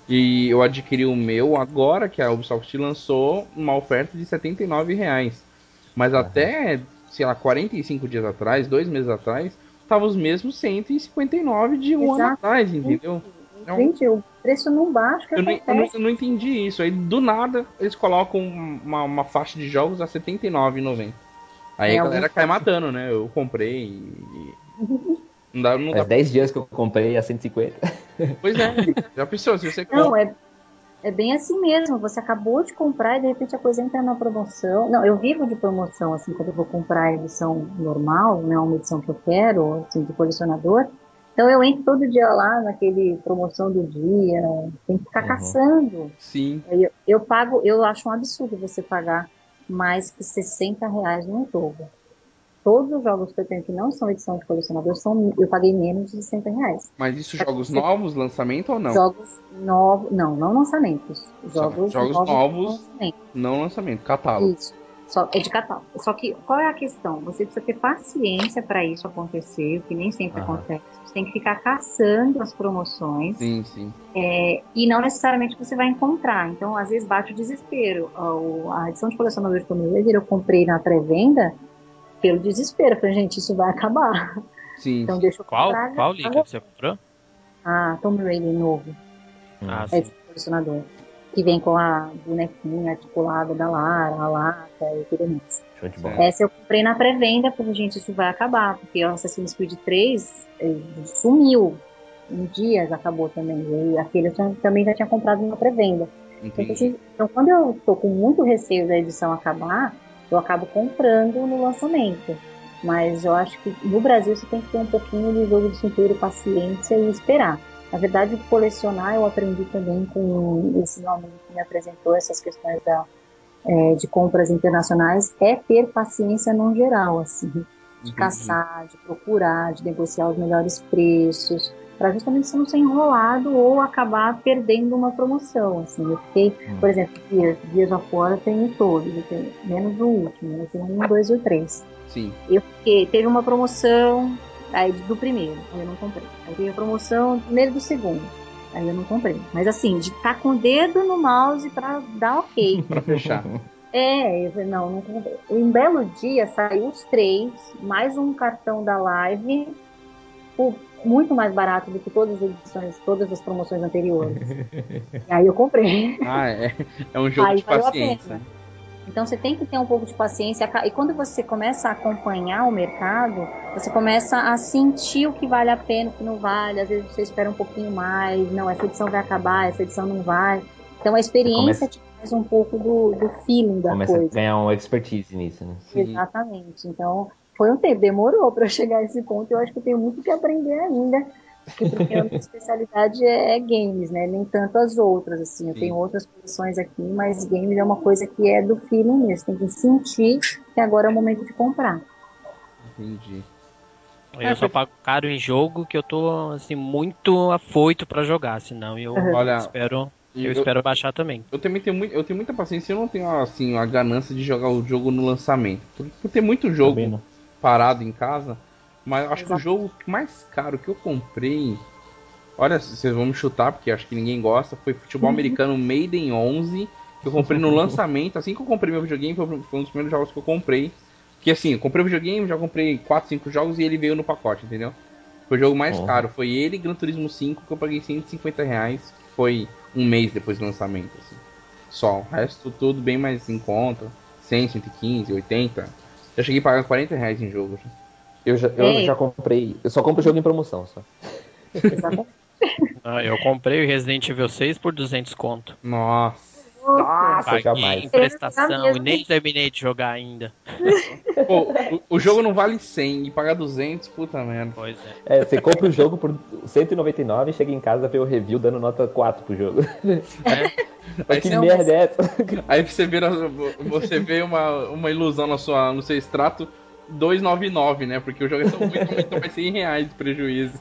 A: E eu adquiri o meu agora que a Ubisoft lançou uma oferta de 79 reais. Mas uhum. até, sei lá, 45 dias atrás, dois meses atrás, tava os mesmos 159 de um Exato. ano atrás, entendeu?
D: Gente, é um... o preço não baixa.
A: Eu não, eu, não, eu não, entendi isso. Aí do nada eles colocam uma, uma faixa de jogos a R$ 79,90. Aí é, a galera cai matando, né? Eu comprei e.
C: Não dá, não Faz dá 10 dias que eu comprei a 150.
A: Pois é, já pensou, se você
D: Não, é, é bem assim mesmo. Você acabou de comprar e de repente a coisa entra na promoção. Não, eu vivo de promoção, assim, quando eu vou comprar a edição normal, né? Uma edição que eu quero, assim, de colecionador. Então eu entro todo dia lá naquele promoção do dia, tem que ficar uhum. caçando.
A: Sim.
D: Eu, eu, pago, eu acho um absurdo você pagar mais que 60 reais no jogo todos os jogos que eu tenho que não são edição de colecionador, são, eu paguei menos de 60 reais.
A: Mas isso jogos novos, lançamento ou não?
D: Jogos novos, não, não lançamentos. Jogos,
A: jogos novos, novos não lançamento, catálogo. Isso.
D: Só, é de catálogo. Só que qual é a questão? Você precisa ter paciência para isso acontecer, o que nem sempre acontece. Você tem que ficar caçando as promoções.
A: Sim, sim.
D: É, e não necessariamente você vai encontrar. Então, às vezes, bate o desespero. A edição de colecionador de eu comprei na pré-venda pelo desespero. Falei, gente, isso vai acabar.
A: Sim.
D: Então deixa eu
B: qual, comprar. Qual liga que você comprou?
D: Ah, Tomb Raider novo.
B: Ah, é sim.
D: colecionador. Que vem com a bonequinha articulada da Lara, a lata e tudo mais. Essa eu comprei na pré-venda, porque, gente, isso vai acabar. Porque o Assassin's Creed 3 sumiu. Um dia já acabou também. E aquele eu também já tinha comprado na pré-venda. Então, assim, então, quando eu tô com muito receio da edição acabar, eu acabo comprando no lançamento. Mas eu acho que no Brasil você tem que ter um pouquinho de jogo de cintura, paciência e esperar. Na verdade, colecionar eu aprendi também com esse meu amigo que me apresentou essas questões da, é, de compras internacionais, é ter paciência no geral, assim, de uhum. caçar, de procurar, de negociar os melhores preços, para justamente você não ser enrolado ou acabar perdendo uma promoção. Assim, eu fiquei, hum. por exemplo, dias, afora eu tenho todos, eu tenho menos o último, eu tenho um, dois e o três.
A: Sim.
D: Eu fiquei, teve uma promoção aí do primeiro, aí eu não comprei. Aí teve a promoção do primeiro e do segundo. Aí eu não comprei. Mas assim, de estar tá com o dedo no mouse para dar ok.
A: para fechar.
D: É, eu falei, não, não comprei. Em belo dia saiu os três, mais um cartão da live, por muito mais barato do que todas as edições, todas as promoções anteriores. e aí eu comprei.
A: Ah, é. É um jogo aí de paciência.
D: Então você tem que ter um pouco de paciência. E quando você começa a acompanhar o mercado, você começa a sentir o que vale a pena, o que não vale. Às vezes você espera um pouquinho mais. Não, essa edição vai acabar, essa edição não vai. Então a experiência começa... te faz um pouco do, do feeling da
C: começa
D: coisa. Começa
C: a ganhar uma expertise nisso, né?
D: Exatamente. Então foi um tempo, demorou para chegar a esse ponto. Eu acho que eu tenho muito que aprender ainda. Porque a minha especialidade é, é, games, né? Nem tanto as outras, assim. Eu Sim. tenho outras posições aqui, mas games é uma coisa que é do feeling mesmo. Tem que sentir que agora é o momento de comprar.
A: Entendi.
B: Eu só pago caro em jogo que eu tô assim muito afoito para jogar, senão eu Olha, espero eu, eu, espero baixar também.
A: Eu também tenho muito, eu tenho muita paciência, eu não tenho assim a ganância de jogar o jogo no lançamento. Por, por ter muito jogo parado em casa. Mas eu acho que o jogo mais caro que eu comprei. Olha, vocês vão me chutar, porque acho que ninguém gosta. Foi futebol americano Maiden 11. Que eu comprei no lançamento. Assim que eu comprei meu videogame, foi um dos primeiros jogos que eu comprei. Que assim, eu comprei o videogame, já comprei 4, 5 jogos e ele veio no pacote, entendeu? Foi o jogo mais uhum. caro. Foi ele e Gran Turismo 5 que eu paguei 150 reais. Foi um mês depois do lançamento, assim. Só. O resto tudo bem mais em conta. 100, 115, 80. Já cheguei a pagar 40 reais em jogo.
C: Eu já, eu já comprei. Eu só compro jogo em promoção. Só.
B: ah, eu comprei o Resident Evil 6 por 200 conto.
A: Nossa.
C: Nossa, Paguei jamais.
B: em prestação e nem terminei de jogar ainda.
A: Pô, o, o, jogo não vale 100 e pagar 200, puta merda.
B: Pois é.
C: é. Você compra o jogo por 199 e chega em casa ver o review dando nota 4 pro jogo. É. Mas que merda é essa?
A: Aí você vê, você vê uma, uma ilusão na sua, no seu extrato 299, né? Porque o jogo é tão ruim, então vai 100 reais de prejuízo.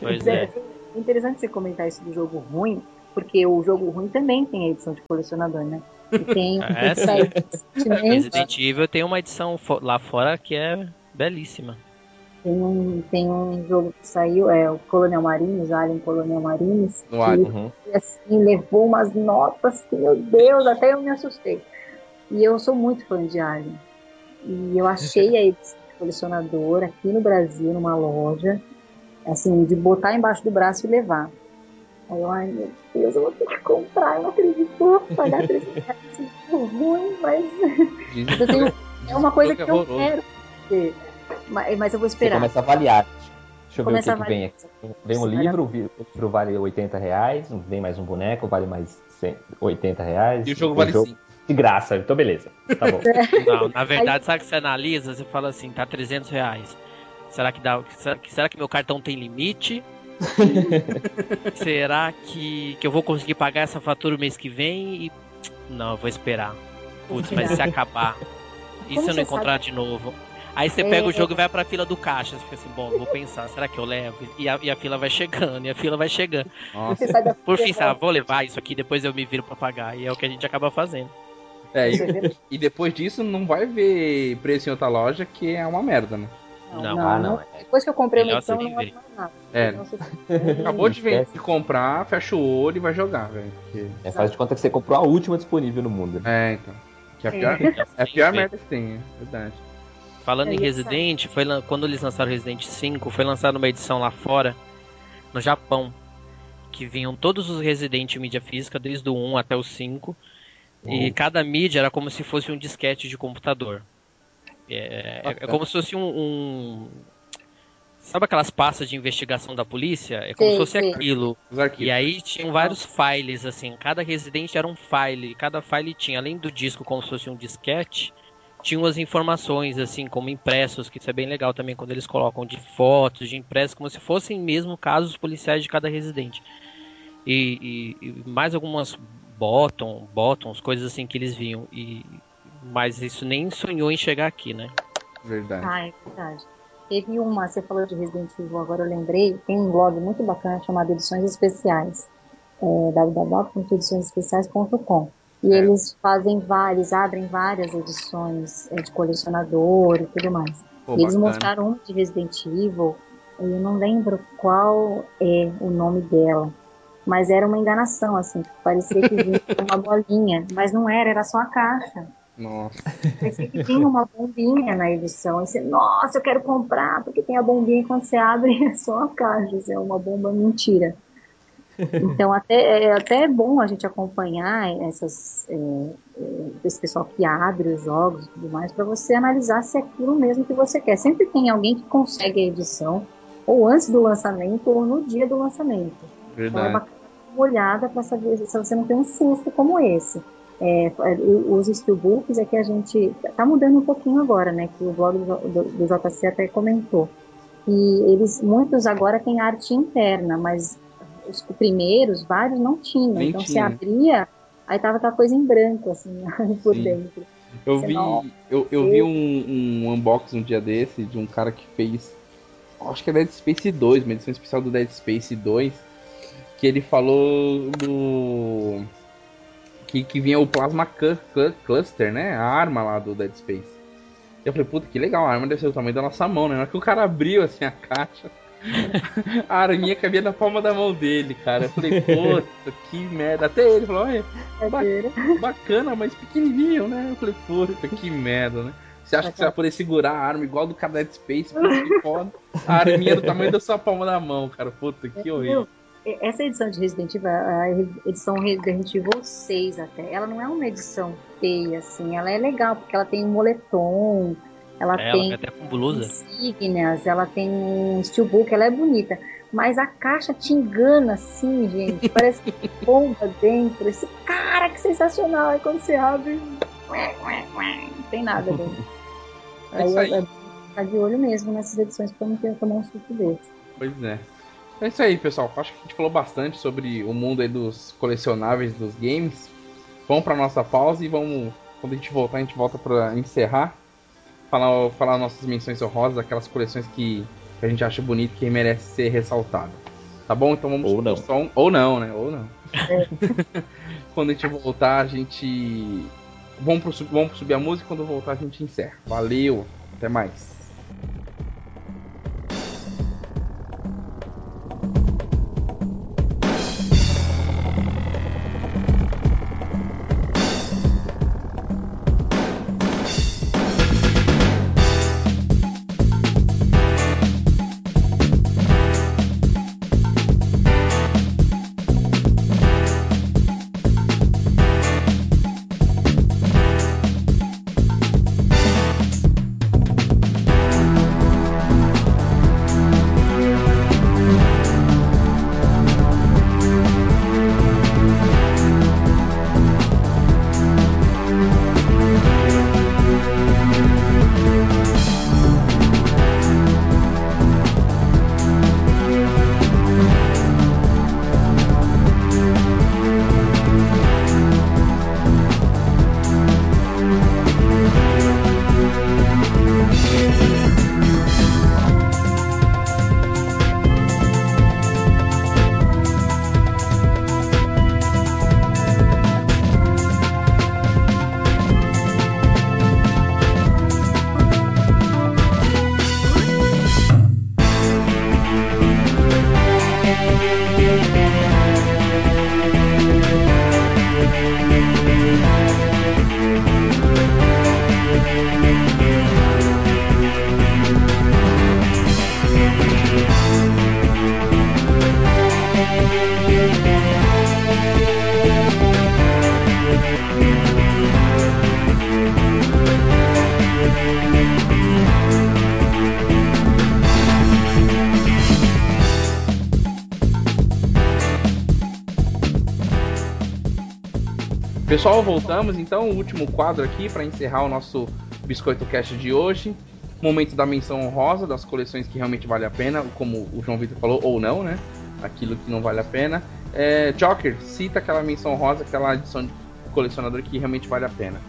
B: Pois é.
D: é. Interessante você comentar isso do jogo ruim, porque o jogo ruim também tem a edição de colecionador, né? E tem
B: é, sim. Resident Evil tem uma edição lá fora que é belíssima.
D: Tem um, tem um jogo que saiu, é o Colonial Marines, Alien Colonial Marines,
A: no que uhum.
D: assim, levou umas notas que, meu Deus, até eu me assustei. E eu sou muito fã de Alien. E eu achei a edição de colecionador aqui no Brasil, numa loja, assim, de botar embaixo do braço e levar. Aí eu, ai meu Deus, eu vou ter que comprar, eu não acredito, vou pagar 300 reais, é ruim, mas eu tenho, é uma coisa que eu quero ter, mas eu vou esperar.
C: Você começa a avaliar. Deixa eu ver o que, que vem aqui. Vem um livro, o livro vale 80 reais, vem mais um boneco, vale mais 80 reais.
A: E o jogo vale 5.
C: De graça, então beleza. Tá bom.
B: Não, na verdade, sabe que você analisa, você fala assim, tá 300 reais. Será que dá? Será, que meu cartão tem limite? Será que, que eu vou conseguir pagar essa fatura o mês que vem? E... Não, eu vou esperar. Putz, mas se acabar. E se eu não encontrar sabe? de novo? Aí você pega é, o jogo e vai pra fila do caixa. Você fica assim, bom, vou pensar, será que eu levo? E a, e a fila vai chegando, e a fila vai chegando. Por fim, sabe, vou levar isso aqui, depois eu me viro pra pagar. E é o que a gente acaba fazendo.
A: É, e, e depois disso não vai ver preço em outra loja que é uma merda, né?
B: Não, não, ah, não.
D: Depois que eu comprei uma edição, não vai mais nada.
A: É. Acabou de, ver, de comprar, fecha o olho e vai jogar, velho. Porque...
C: É, faz de conta que você comprou a última disponível no mundo.
A: Né? É, então. Que é a pior, é. é a pior merda que tem, é verdade.
B: Falando é, em Resident, foi quando eles lançaram Resident 5, foi lançada uma edição lá fora, no Japão, que vinham todos os Resident em mídia física, desde o 1 até o 5, uhum. e cada mídia era como se fosse um disquete de computador. É, é, é como se fosse um, um, Sabe aquelas pastas de investigação da polícia? É como sim, se fosse sim. aquilo. E aí tinham vários files, assim. Cada residente era um file. Cada file tinha, além do disco, como se fosse um disquete, tinha umas informações, assim, como impressos, que isso é bem legal também quando eles colocam de fotos, de impressos, como se fossem mesmo casos policiais de cada residente. E, e, e mais algumas bottom, bottoms, coisas assim que eles viam. E mas isso nem sonhou em chegar aqui, né?
A: Verdade.
D: Ah, é verdade. Teve uma, você falou de Resident Evil, agora eu lembrei, tem um blog muito bacana chamado Edições Especiais, é, www.ediçõesespeciais.com. E é. eles fazem vários, abrem várias edições é, de colecionador e tudo mais. Pô, e eles mostraram um de Resident Evil, eu não lembro qual é o nome dela, mas era uma enganação, assim, parecia que vinha uma bolinha, mas não era, era só a caixa.
A: Nossa.
D: Parecia que tinha uma bombinha na edição. E você, nossa, eu quero comprar, porque tem a bombinha e quando você abre é só a caixa, é uma bomba mentira. Então até, é até bom a gente acompanhar essas, é, é, esse pessoal que abre os jogos e tudo mais, para você analisar se é aquilo mesmo que você quer. Sempre tem alguém que consegue a edição, ou antes do lançamento, ou no dia do lançamento.
A: Verdade. Então é
D: bacana uma olhada para saber se você não tem um susto como esse é, os steelbooks é que a gente está mudando um pouquinho agora, né? Que o blog do, do, do, JC até comentou. E eles, muitos agora têm arte interna, mas os primeiros, vários não tinham. Nem então tinha. se abria, aí tava aquela coisa em branco, assim, por Sim. dentro.
A: Eu vi, eu, eu vi um, um unboxing um dia desse de um cara que fez. Acho que é Dead Space 2, uma edição especial do Dead Space 2. Que ele falou do que, que vinha o Plasma Cluster, né? A arma lá do Dead Space. Eu falei, puta, que legal, a arma deve ser do tamanho da nossa mão, né? Na hora que o cara abriu assim a caixa, a arminha cabia na palma da mão dele, cara. Eu falei, puta, que merda. Até ele falou, olha, bacana, mas pequenininho, né? Eu falei, puta, que merda, né? Você acha que você vai poder segurar a arma igual do cara Dead Space? Que foda. A arminha do tamanho da sua palma da mão, cara. Puta, que horrível.
D: Essa edição de Resident Evil, a edição Resident Evil 6 até, ela não é uma edição feia, assim. Ela é legal, porque ela tem um moletom, ela é, tem
B: até com blusa.
D: insígnias, ela tem um steelbook, ela é bonita. Mas a caixa te engana assim, gente. Parece que bomba dentro. Esse cara, que sensacional. Aí quando você abre, não tem nada dentro. É aí, aí. É, tá de olho mesmo nessas edições pra não ter tomar um susto desse.
A: Pois é. É isso aí, pessoal. Acho que a gente falou bastante sobre o mundo dos colecionáveis dos games. Vamos para nossa pausa e vamos. Quando a gente voltar, a gente volta para encerrar falar, falar nossas menções honrosas, aquelas coleções que, a gente acha bonito que merece ser ressaltada. Tá bom? Então vamos
C: Ou não.
A: Som... Ou não, né? Ou não. Quando a gente voltar, a gente. Vamos, pro, vamos subir a música quando voltar a gente encerra. Valeu, até mais. Pessoal, voltamos então, o último quadro aqui para encerrar o nosso Biscoito Cast de hoje. Momento da menção honrosa das coleções que realmente vale a pena, como o João Vitor falou, ou não, né? Aquilo que não vale a pena. É, Joker, cita aquela menção honrosa, aquela edição de colecionador que realmente vale a pena.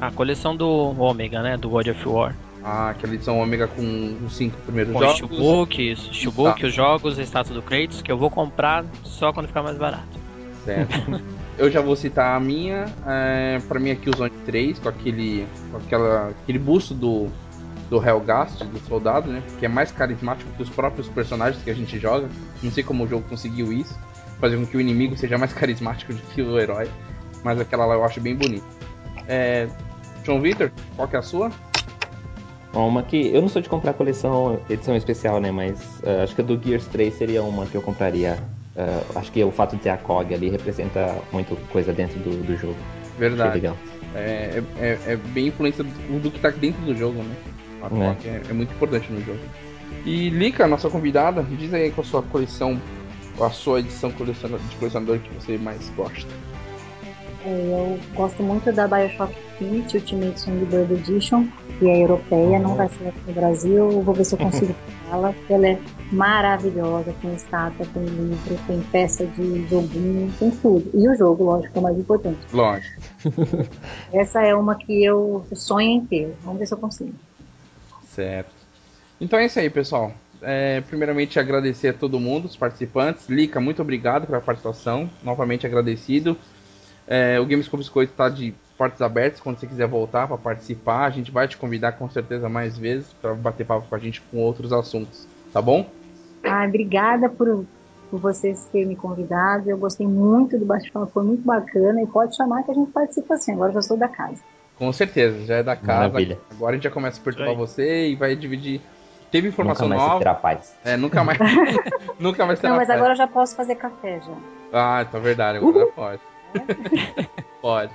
B: A coleção do Ômega, né? Do God of War.
A: Ah, aquela edição Ômega com os cinco primeiros
B: com
A: jogos.
B: Shulbook, isso. Shulbook, tá. os jogos, a estátua do Kratos, que eu vou comprar só quando ficar mais barato.
A: Certo. Eu já vou citar a minha. É, para mim aqui o Zone 3, com aquele. com aquela, aquele busto do. do Helgast, do soldado, né? Que é mais carismático que os próprios personagens que a gente joga. Não sei como o jogo conseguiu isso. Fazer com que o inimigo seja mais carismático do que o herói. Mas aquela lá eu acho bem bonita. É, João Vitor, qual que é a sua?
C: Uma que eu não sou de comprar coleção edição especial, né? Mas uh, acho que a do Gears 3 seria uma que eu compraria Uh, acho que o fato de ter a COG ali representa muito coisa dentro do, do jogo.
A: Verdade. É, é, é, bem influência do, do que está dentro do jogo, né? A COG é. é, é muito importante no jogo. E Lika, nossa convidada, diz aí qual a sua coleção, a sua edição de colecionador que você mais gosta.
D: É, eu gosto muito da Bioshock Infinite Ultimate Songbird Edition, que é europeia, não vai ser aqui no Brasil. vou ver se eu consigo ela. Ela é maravilhosa, tem estátua, tem livro, tem peça de joguinho, tem tudo. E o jogo, lógico, é o mais importante.
A: Lógico.
D: Essa é uma que eu sonho em ter. Vamos ver se eu consigo.
A: Certo. Então é isso aí, pessoal. É, primeiramente agradecer a todo mundo, os participantes. Lica, muito obrigado pela participação. Novamente agradecido. É, o Games com Biscoito está de portas abertas quando você quiser voltar para participar. A gente vai te convidar com certeza mais vezes para bater papo com a gente com outros assuntos, tá bom?
D: Ah, obrigada por, por vocês terem me convidado. Eu gostei muito do bate-papo, foi muito bacana. E pode chamar que a gente participa assim. Agora já sou da casa.
A: Com certeza, já é da casa.
C: Maravilha.
A: Agora a gente já começa a perturbar você e vai dividir. Teve informação
C: Nunca mais
A: nova.
C: será paz.
A: É, nunca mais. nunca mais terá
D: Não, mas
A: festa.
D: agora eu já posso fazer café já.
A: Ah, tá verdade, agora pode. pode.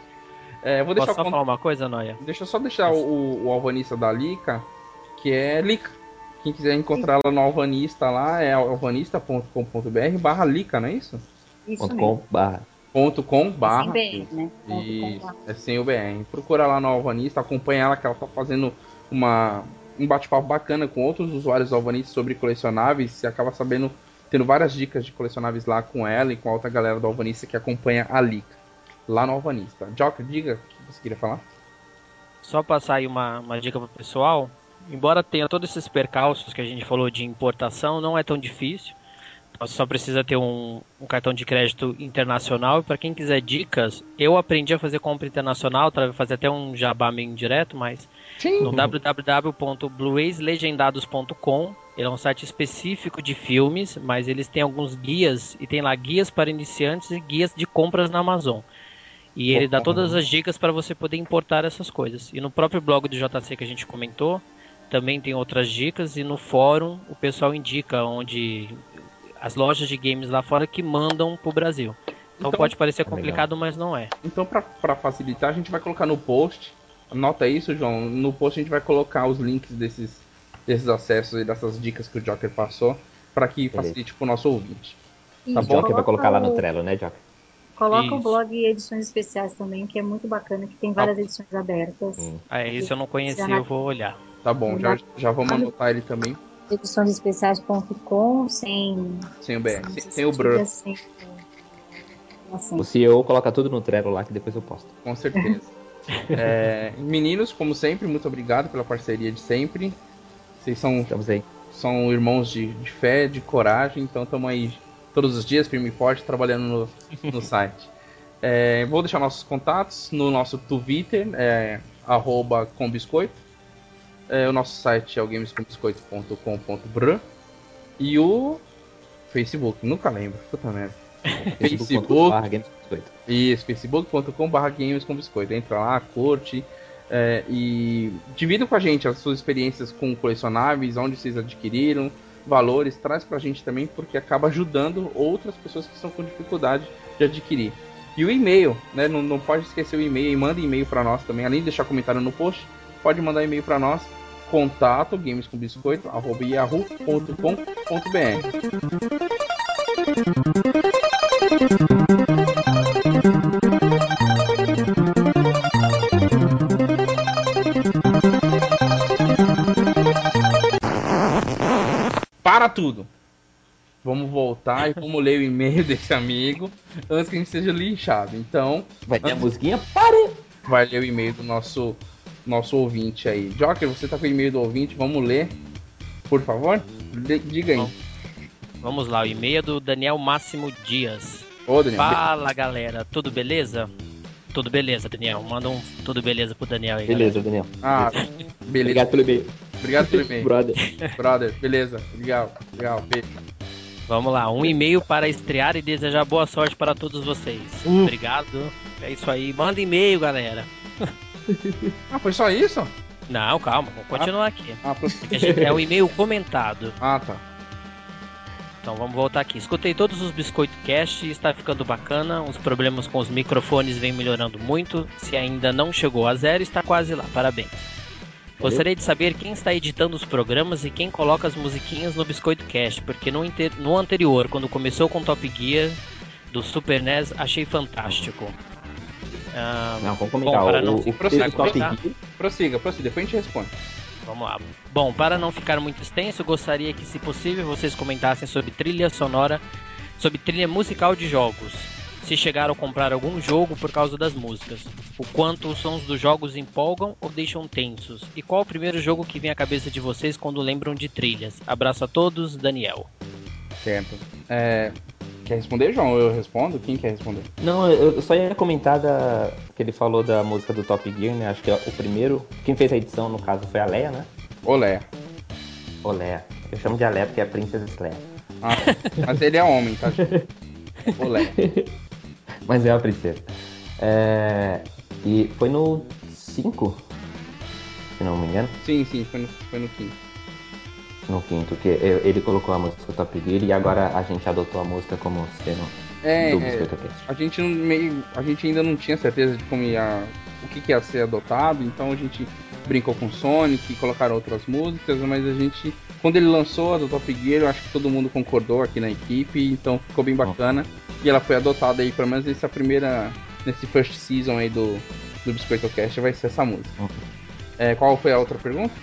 A: É, eu vou deixar
B: Posso só
A: o con-
B: falar uma coisa, Noia?
A: Deixa eu só deixar o, o alvanista da Lica, que é Lica. Quem quiser encontrar ela no alvanista lá é alvanista.com.br barra Lica, não é isso?
D: Isso
C: Ponto com barra.
A: Ponto com
D: Sem
A: barra.
D: BR, né? Ponto com
A: Isso,
D: barra.
A: é sem o BR. Procura lá no Alvanista, acompanha ela que ela tá fazendo uma, um bate-papo bacana com outros usuários do Alvanista sobre colecionáveis. Você acaba sabendo, tendo várias dicas de colecionáveis lá com ela e com a outra galera do Alvanista que acompanha a Lica. Lá no Alvanista. Joker, diga o que você queria falar.
B: Só passar aí uma, uma dica pro pessoal. Embora tenha todos esses percalços que a gente falou de importação, não é tão difícil. Só precisa ter um, um cartão de crédito internacional. E para quem quiser dicas, eu aprendi a fazer compra internacional, fazer até um jabá meio indireto, mas
A: Sim.
B: no www.blueyslegendados.com. Ele é um site específico de filmes, mas eles têm alguns guias e tem lá guias para iniciantes e guias de compras na Amazon. E ele dá todas as dicas para você poder importar essas coisas. E no próprio blog do JC que a gente comentou, também tem outras dicas e no fórum o pessoal indica onde as lojas de games lá fora que mandam pro Brasil. Então,
A: Então-
B: pode parecer
C: Legal.
B: complicado, mas não é.
A: Então, pra, pra facilitar, a gente vai colocar no post. Anota isso, João. No post a gente vai colocar os links desses, desses acessos e dessas dicas que o Joker passou. Pra que
C: Beleza.
A: facilite pro nosso ouvinte.
D: E
A: Tá
C: O
A: bom.
C: Joker vai colocar lá no
D: o-
C: Trello, né, Joker?
D: Coloca o
B: Isso.
D: blog Edições Especiais também, que é muito bacana, que tem várias edições abertas.
C: Hum.
B: Ah, isso eu não conhecia, eu vou olhar.
A: Tá bom, já, já vamos anotar ele também.
D: Ediçõesespeciais.com, sem,
A: Sem o BR.
D: sem,
A: Sem, sem o
D: sem, assim.
C: O CEO coloca tudo no Trello lá que depois eu posto.
A: com certeza. É, meninos, como sempre, muito obrigado pela parceria de sempre. Vocês são,
C: Estamos aí.
A: são irmãos de, de fé, de coragem, então estamos aí todos os dias, firme e forte, trabalhando no, no site. É, vou deixar nossos contatos no nosso Twitter, é, arroba combiscoito. É, o nosso site é o gamescombiscoito.com.br e o Facebook, nunca lembro, puta merda.
C: Facebook.
A: Isso, facebook.com.br games com biscoito. Entra lá, curte é, e divida com a gente as suas experiências com colecionáveis, onde vocês adquiriram, valores, traz pra gente também, porque acaba ajudando outras pessoas que estão com dificuldade de adquirir. E o e-mail, né? Não, não pode esquecer o e-mail e manda e-mail para nós também, além de deixar comentário no post, pode mandar e-mail para nós, contato gamescombiscoito, arroba yahoo.com.br. Para tudo! Vamos voltar e vamos ler o e-mail desse amigo antes que a gente seja linchado. Então,
C: Vai ter a musiquinha? Pare!
A: vai ler o e-mail do nosso nosso ouvinte aí. Joker, você tá com o e-mail do ouvinte, vamos ler, por favor? Le- diga aí.
B: Vamos lá, o e-mail é do Daniel Máximo Dias.
A: Ô, Daniel.
B: Fala galera, tudo beleza? Tudo beleza, Daniel. Manda um tudo beleza pro Daniel aí.
C: Beleza, Daniel.
A: Ah, beleza.
C: Obrigado pelo e-mail.
A: Obrigado pelo e-mail.
C: Brother.
A: Brother, beleza. Legal, legal. Beijo.
B: galera. Vamos lá, um e-mail para estrear e desejar boa sorte para todos vocês.
A: Hum.
B: Obrigado. É isso aí. Manda e-mail, galera.
A: Ah, foi só isso?
B: Não, calma, vamos continuar aqui.
A: Ah, pro-
B: Porque a gente- É o e-mail comentado.
A: ah tá.
B: Então vamos voltar aqui. Escutei todos os Biscoito Cast e está ficando bacana. Os problemas com os microfones vêm melhorando muito. Se ainda não chegou a zero, está quase lá. Parabéns. Gostaria de saber quem está editando os programas e quem coloca as musiquinhas no Biscoito Cast, porque no, no anterior, quando começou com Top Gear do Super NES, achei fantástico. Ah,
C: Não, vamos comentar.
B: Bom, para não
C: o,
B: se
C: o
B: prossiga,
A: Prossiga, prossiga, depois a gente responde.
B: Vamos lá. Bom, para não ficar muito extenso, gostaria que, se possível, vocês comentassem sobre trilha sonora, sobre trilha musical de jogos. Se chegaram a comprar algum jogo por causa das músicas, o quanto os sons dos jogos empolgam ou deixam tensos, e qual o primeiro jogo que vem à cabeça de vocês quando lembram de trilhas. Abraço a todos, Daniel.
A: Certo. É, quer responder, João? Eu respondo? Quem quer responder?
C: Não, eu só ia comentar da, que ele falou da música do Top Gear, né? Acho que é o primeiro. Quem fez a edição, no caso, foi a Leia, né?
A: Olé.
C: Olé. Eu chamo de Alé porque é a Princesa Leia.
A: Ah, mas ele é homem, tá? Olé.
C: mas é a princesa. É, e foi no 5, se não me engano.
A: Sim, sim, foi no, foi no quinto.
C: Que ele colocou a música Top Gear e agora a gente adotou a música como sendo
A: é, do é, a gente meio, a gente ainda não tinha certeza de como ia, o que, que ia ser adotado, então a gente brincou com Sonic, colocaram outras músicas, mas a gente, quando ele lançou a do Top Gear, eu acho que todo mundo concordou aqui na equipe, então ficou bem bacana. E ela foi adotada aí, pelo menos nessa primeira, nesse first season aí do, do Biscoito Cast, vai ser essa música. Uhum. É, qual foi a outra pergunta?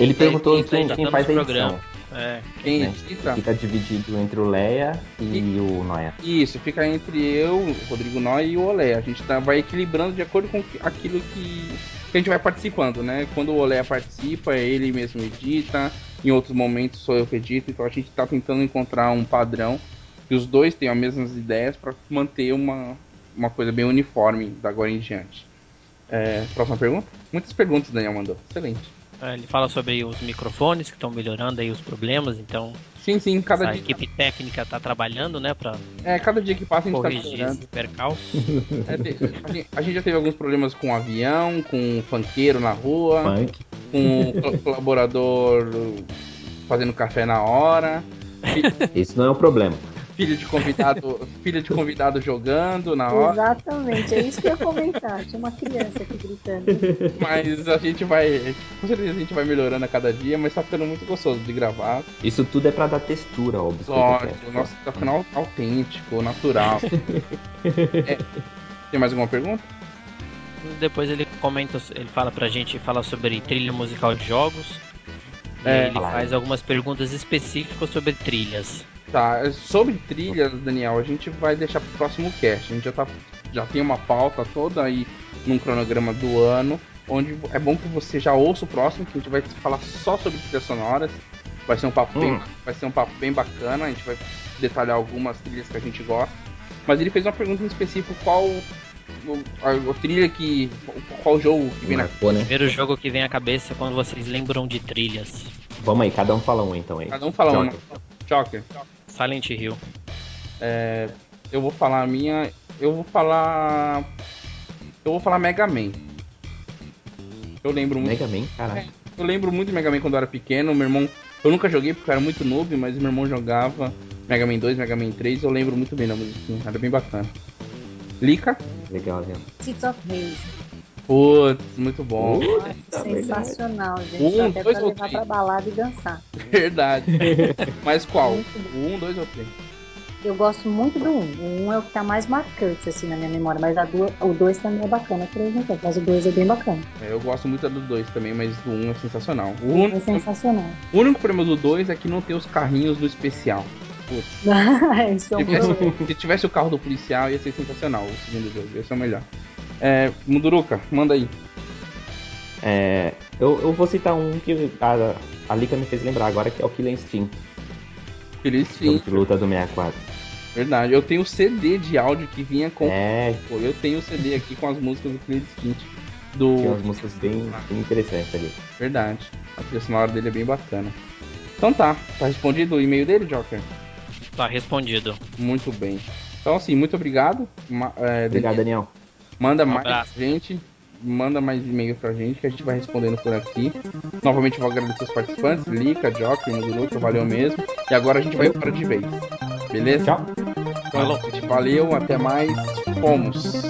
C: Ele perguntou quem, quem, quem faz a edição.
A: É, quem
C: né? edita? Fica dividido entre o Leia e, e, o Noia.
A: Isso, fica entre eu, o Rodrigo Noia e o Olé. A gente tá, vai equilibrando de acordo com aquilo que, que a gente vai participando, né? Quando o Olé participa, ele mesmo edita. Em outros momentos sou eu que edito. Então a gente tá tentando encontrar um padrão que os dois tenham as mesmas ideias para manter uma, uma coisa bem uniforme da agora em diante. É, próxima pergunta? Muitas perguntas o Daniel mandou. Excelente.
B: É, ele fala sobre os microfones que estão melhorando aí os problemas, então.
A: Sim, sim, cada
B: a
A: dia.
B: A equipe técnica está trabalhando, né, para
A: É, cada dia que passa a gente
B: está melhorando. percalço.
A: É, a, gente, a, gente, já teve alguns problemas com avião, com funkeiro na rua, Funk. com colaborador fazendo café na hora.
C: Isso não é um problema
A: filho de convidado, filho de convidado jogando na hora.
D: Exatamente, é isso que eu ia comentar. Tinha uma criança aqui gritando.
A: Mas a gente vai, com certeza a gente vai melhorando a cada dia, mas tá ficando muito gostoso de gravar.
C: Isso tudo é para dar textura ao
A: Lógico, nossa, tá ficando autêntico, natural. é. Tem mais alguma pergunta?
B: Depois ele comenta, ele fala pra gente, fala sobre trilha musical de jogos.
A: É,
B: ele faz algumas perguntas específicas sobre trilhas.
A: Tá, sobre trilhas, Daniel, a gente vai deixar pro próximo cast. A gente já, tá, já tem uma pauta toda aí num cronograma do ano, onde é bom que você já ouça o próximo, que a gente vai falar só sobre trilhas sonoras. Vai ser um papo, hum. bem, vai ser um papo bem bacana, a gente vai detalhar algumas trilhas que a gente gosta. Mas ele fez uma pergunta em específico, qual a, a trilha que. Qual jogo que vem
B: Marcou, na né? Primeiro jogo que vem à cabeça quando vocês lembram de trilhas.
C: Vamos aí, cada um fala um então aí.
A: Cada um fala um. Joker.
B: Silent Hill.
A: É, eu vou falar a minha. Eu vou falar. Eu vou falar Mega Man. Eu lembro muito.
C: Mega Man, caralho. É,
A: eu lembro muito de Mega Man quando eu era pequeno. Meu irmão. Eu nunca joguei porque eu era muito noob, mas meu irmão jogava Mega Man 2, Mega Man 3. Eu lembro muito bem da musiquinha. Era bem bacana. Lica?
C: Legal?
D: Seeds of Haze.
A: Putz, muito bom.
D: Nossa, sensacional, gente. Um, Até dois pra levar três. pra balada e dançar.
A: Verdade. Mas qual? um, dois ou três?
D: Eu gosto muito do 1. Um. O 1 um é o que tá mais marcante, assim, na minha memória. Mas do, o 2 também é bacana, por exemplo. Mas o 2 é bem bacana.
A: É, eu gosto muito do 2 também, mas do 1 um é sensacional.
D: O único, é sensacional.
A: O único problema do 2 é que não tem os carrinhos do especial. Putz.
D: se, tivesse,
A: se tivesse o carro do policial, ia ser sensacional o segundo jogo. Ia ser o melhor. É, Munduruca, manda aí.
C: É, eu, eu vou citar um que a, a Lika me fez lembrar agora, que é o Killer Instinct.
A: Killer Instinct.
C: de luta do 64.
A: Verdade, eu tenho o CD de áudio que vinha com.
C: É.
A: Pô, eu tenho o CD aqui com as músicas do Killer Instinct. Do...
C: Tem umas músicas bem, bem interessantes ali.
A: Verdade. A trilha sonora dele é bem bacana. Então tá, tá respondido o e-mail dele, Joker?
B: Tá respondido.
A: Muito bem. Então assim, muito obrigado.
C: É, obrigado, Daniel.
A: Manda um mais gente, manda mais e-mail pra gente que a gente vai respondendo por aqui. Novamente vou agradecer os participantes, Lica, Jock, Muduruca, valeu mesmo. E agora a gente vai embora de vez. Beleza?
C: Tchau.
A: Então, valeu, até mais. Fomos.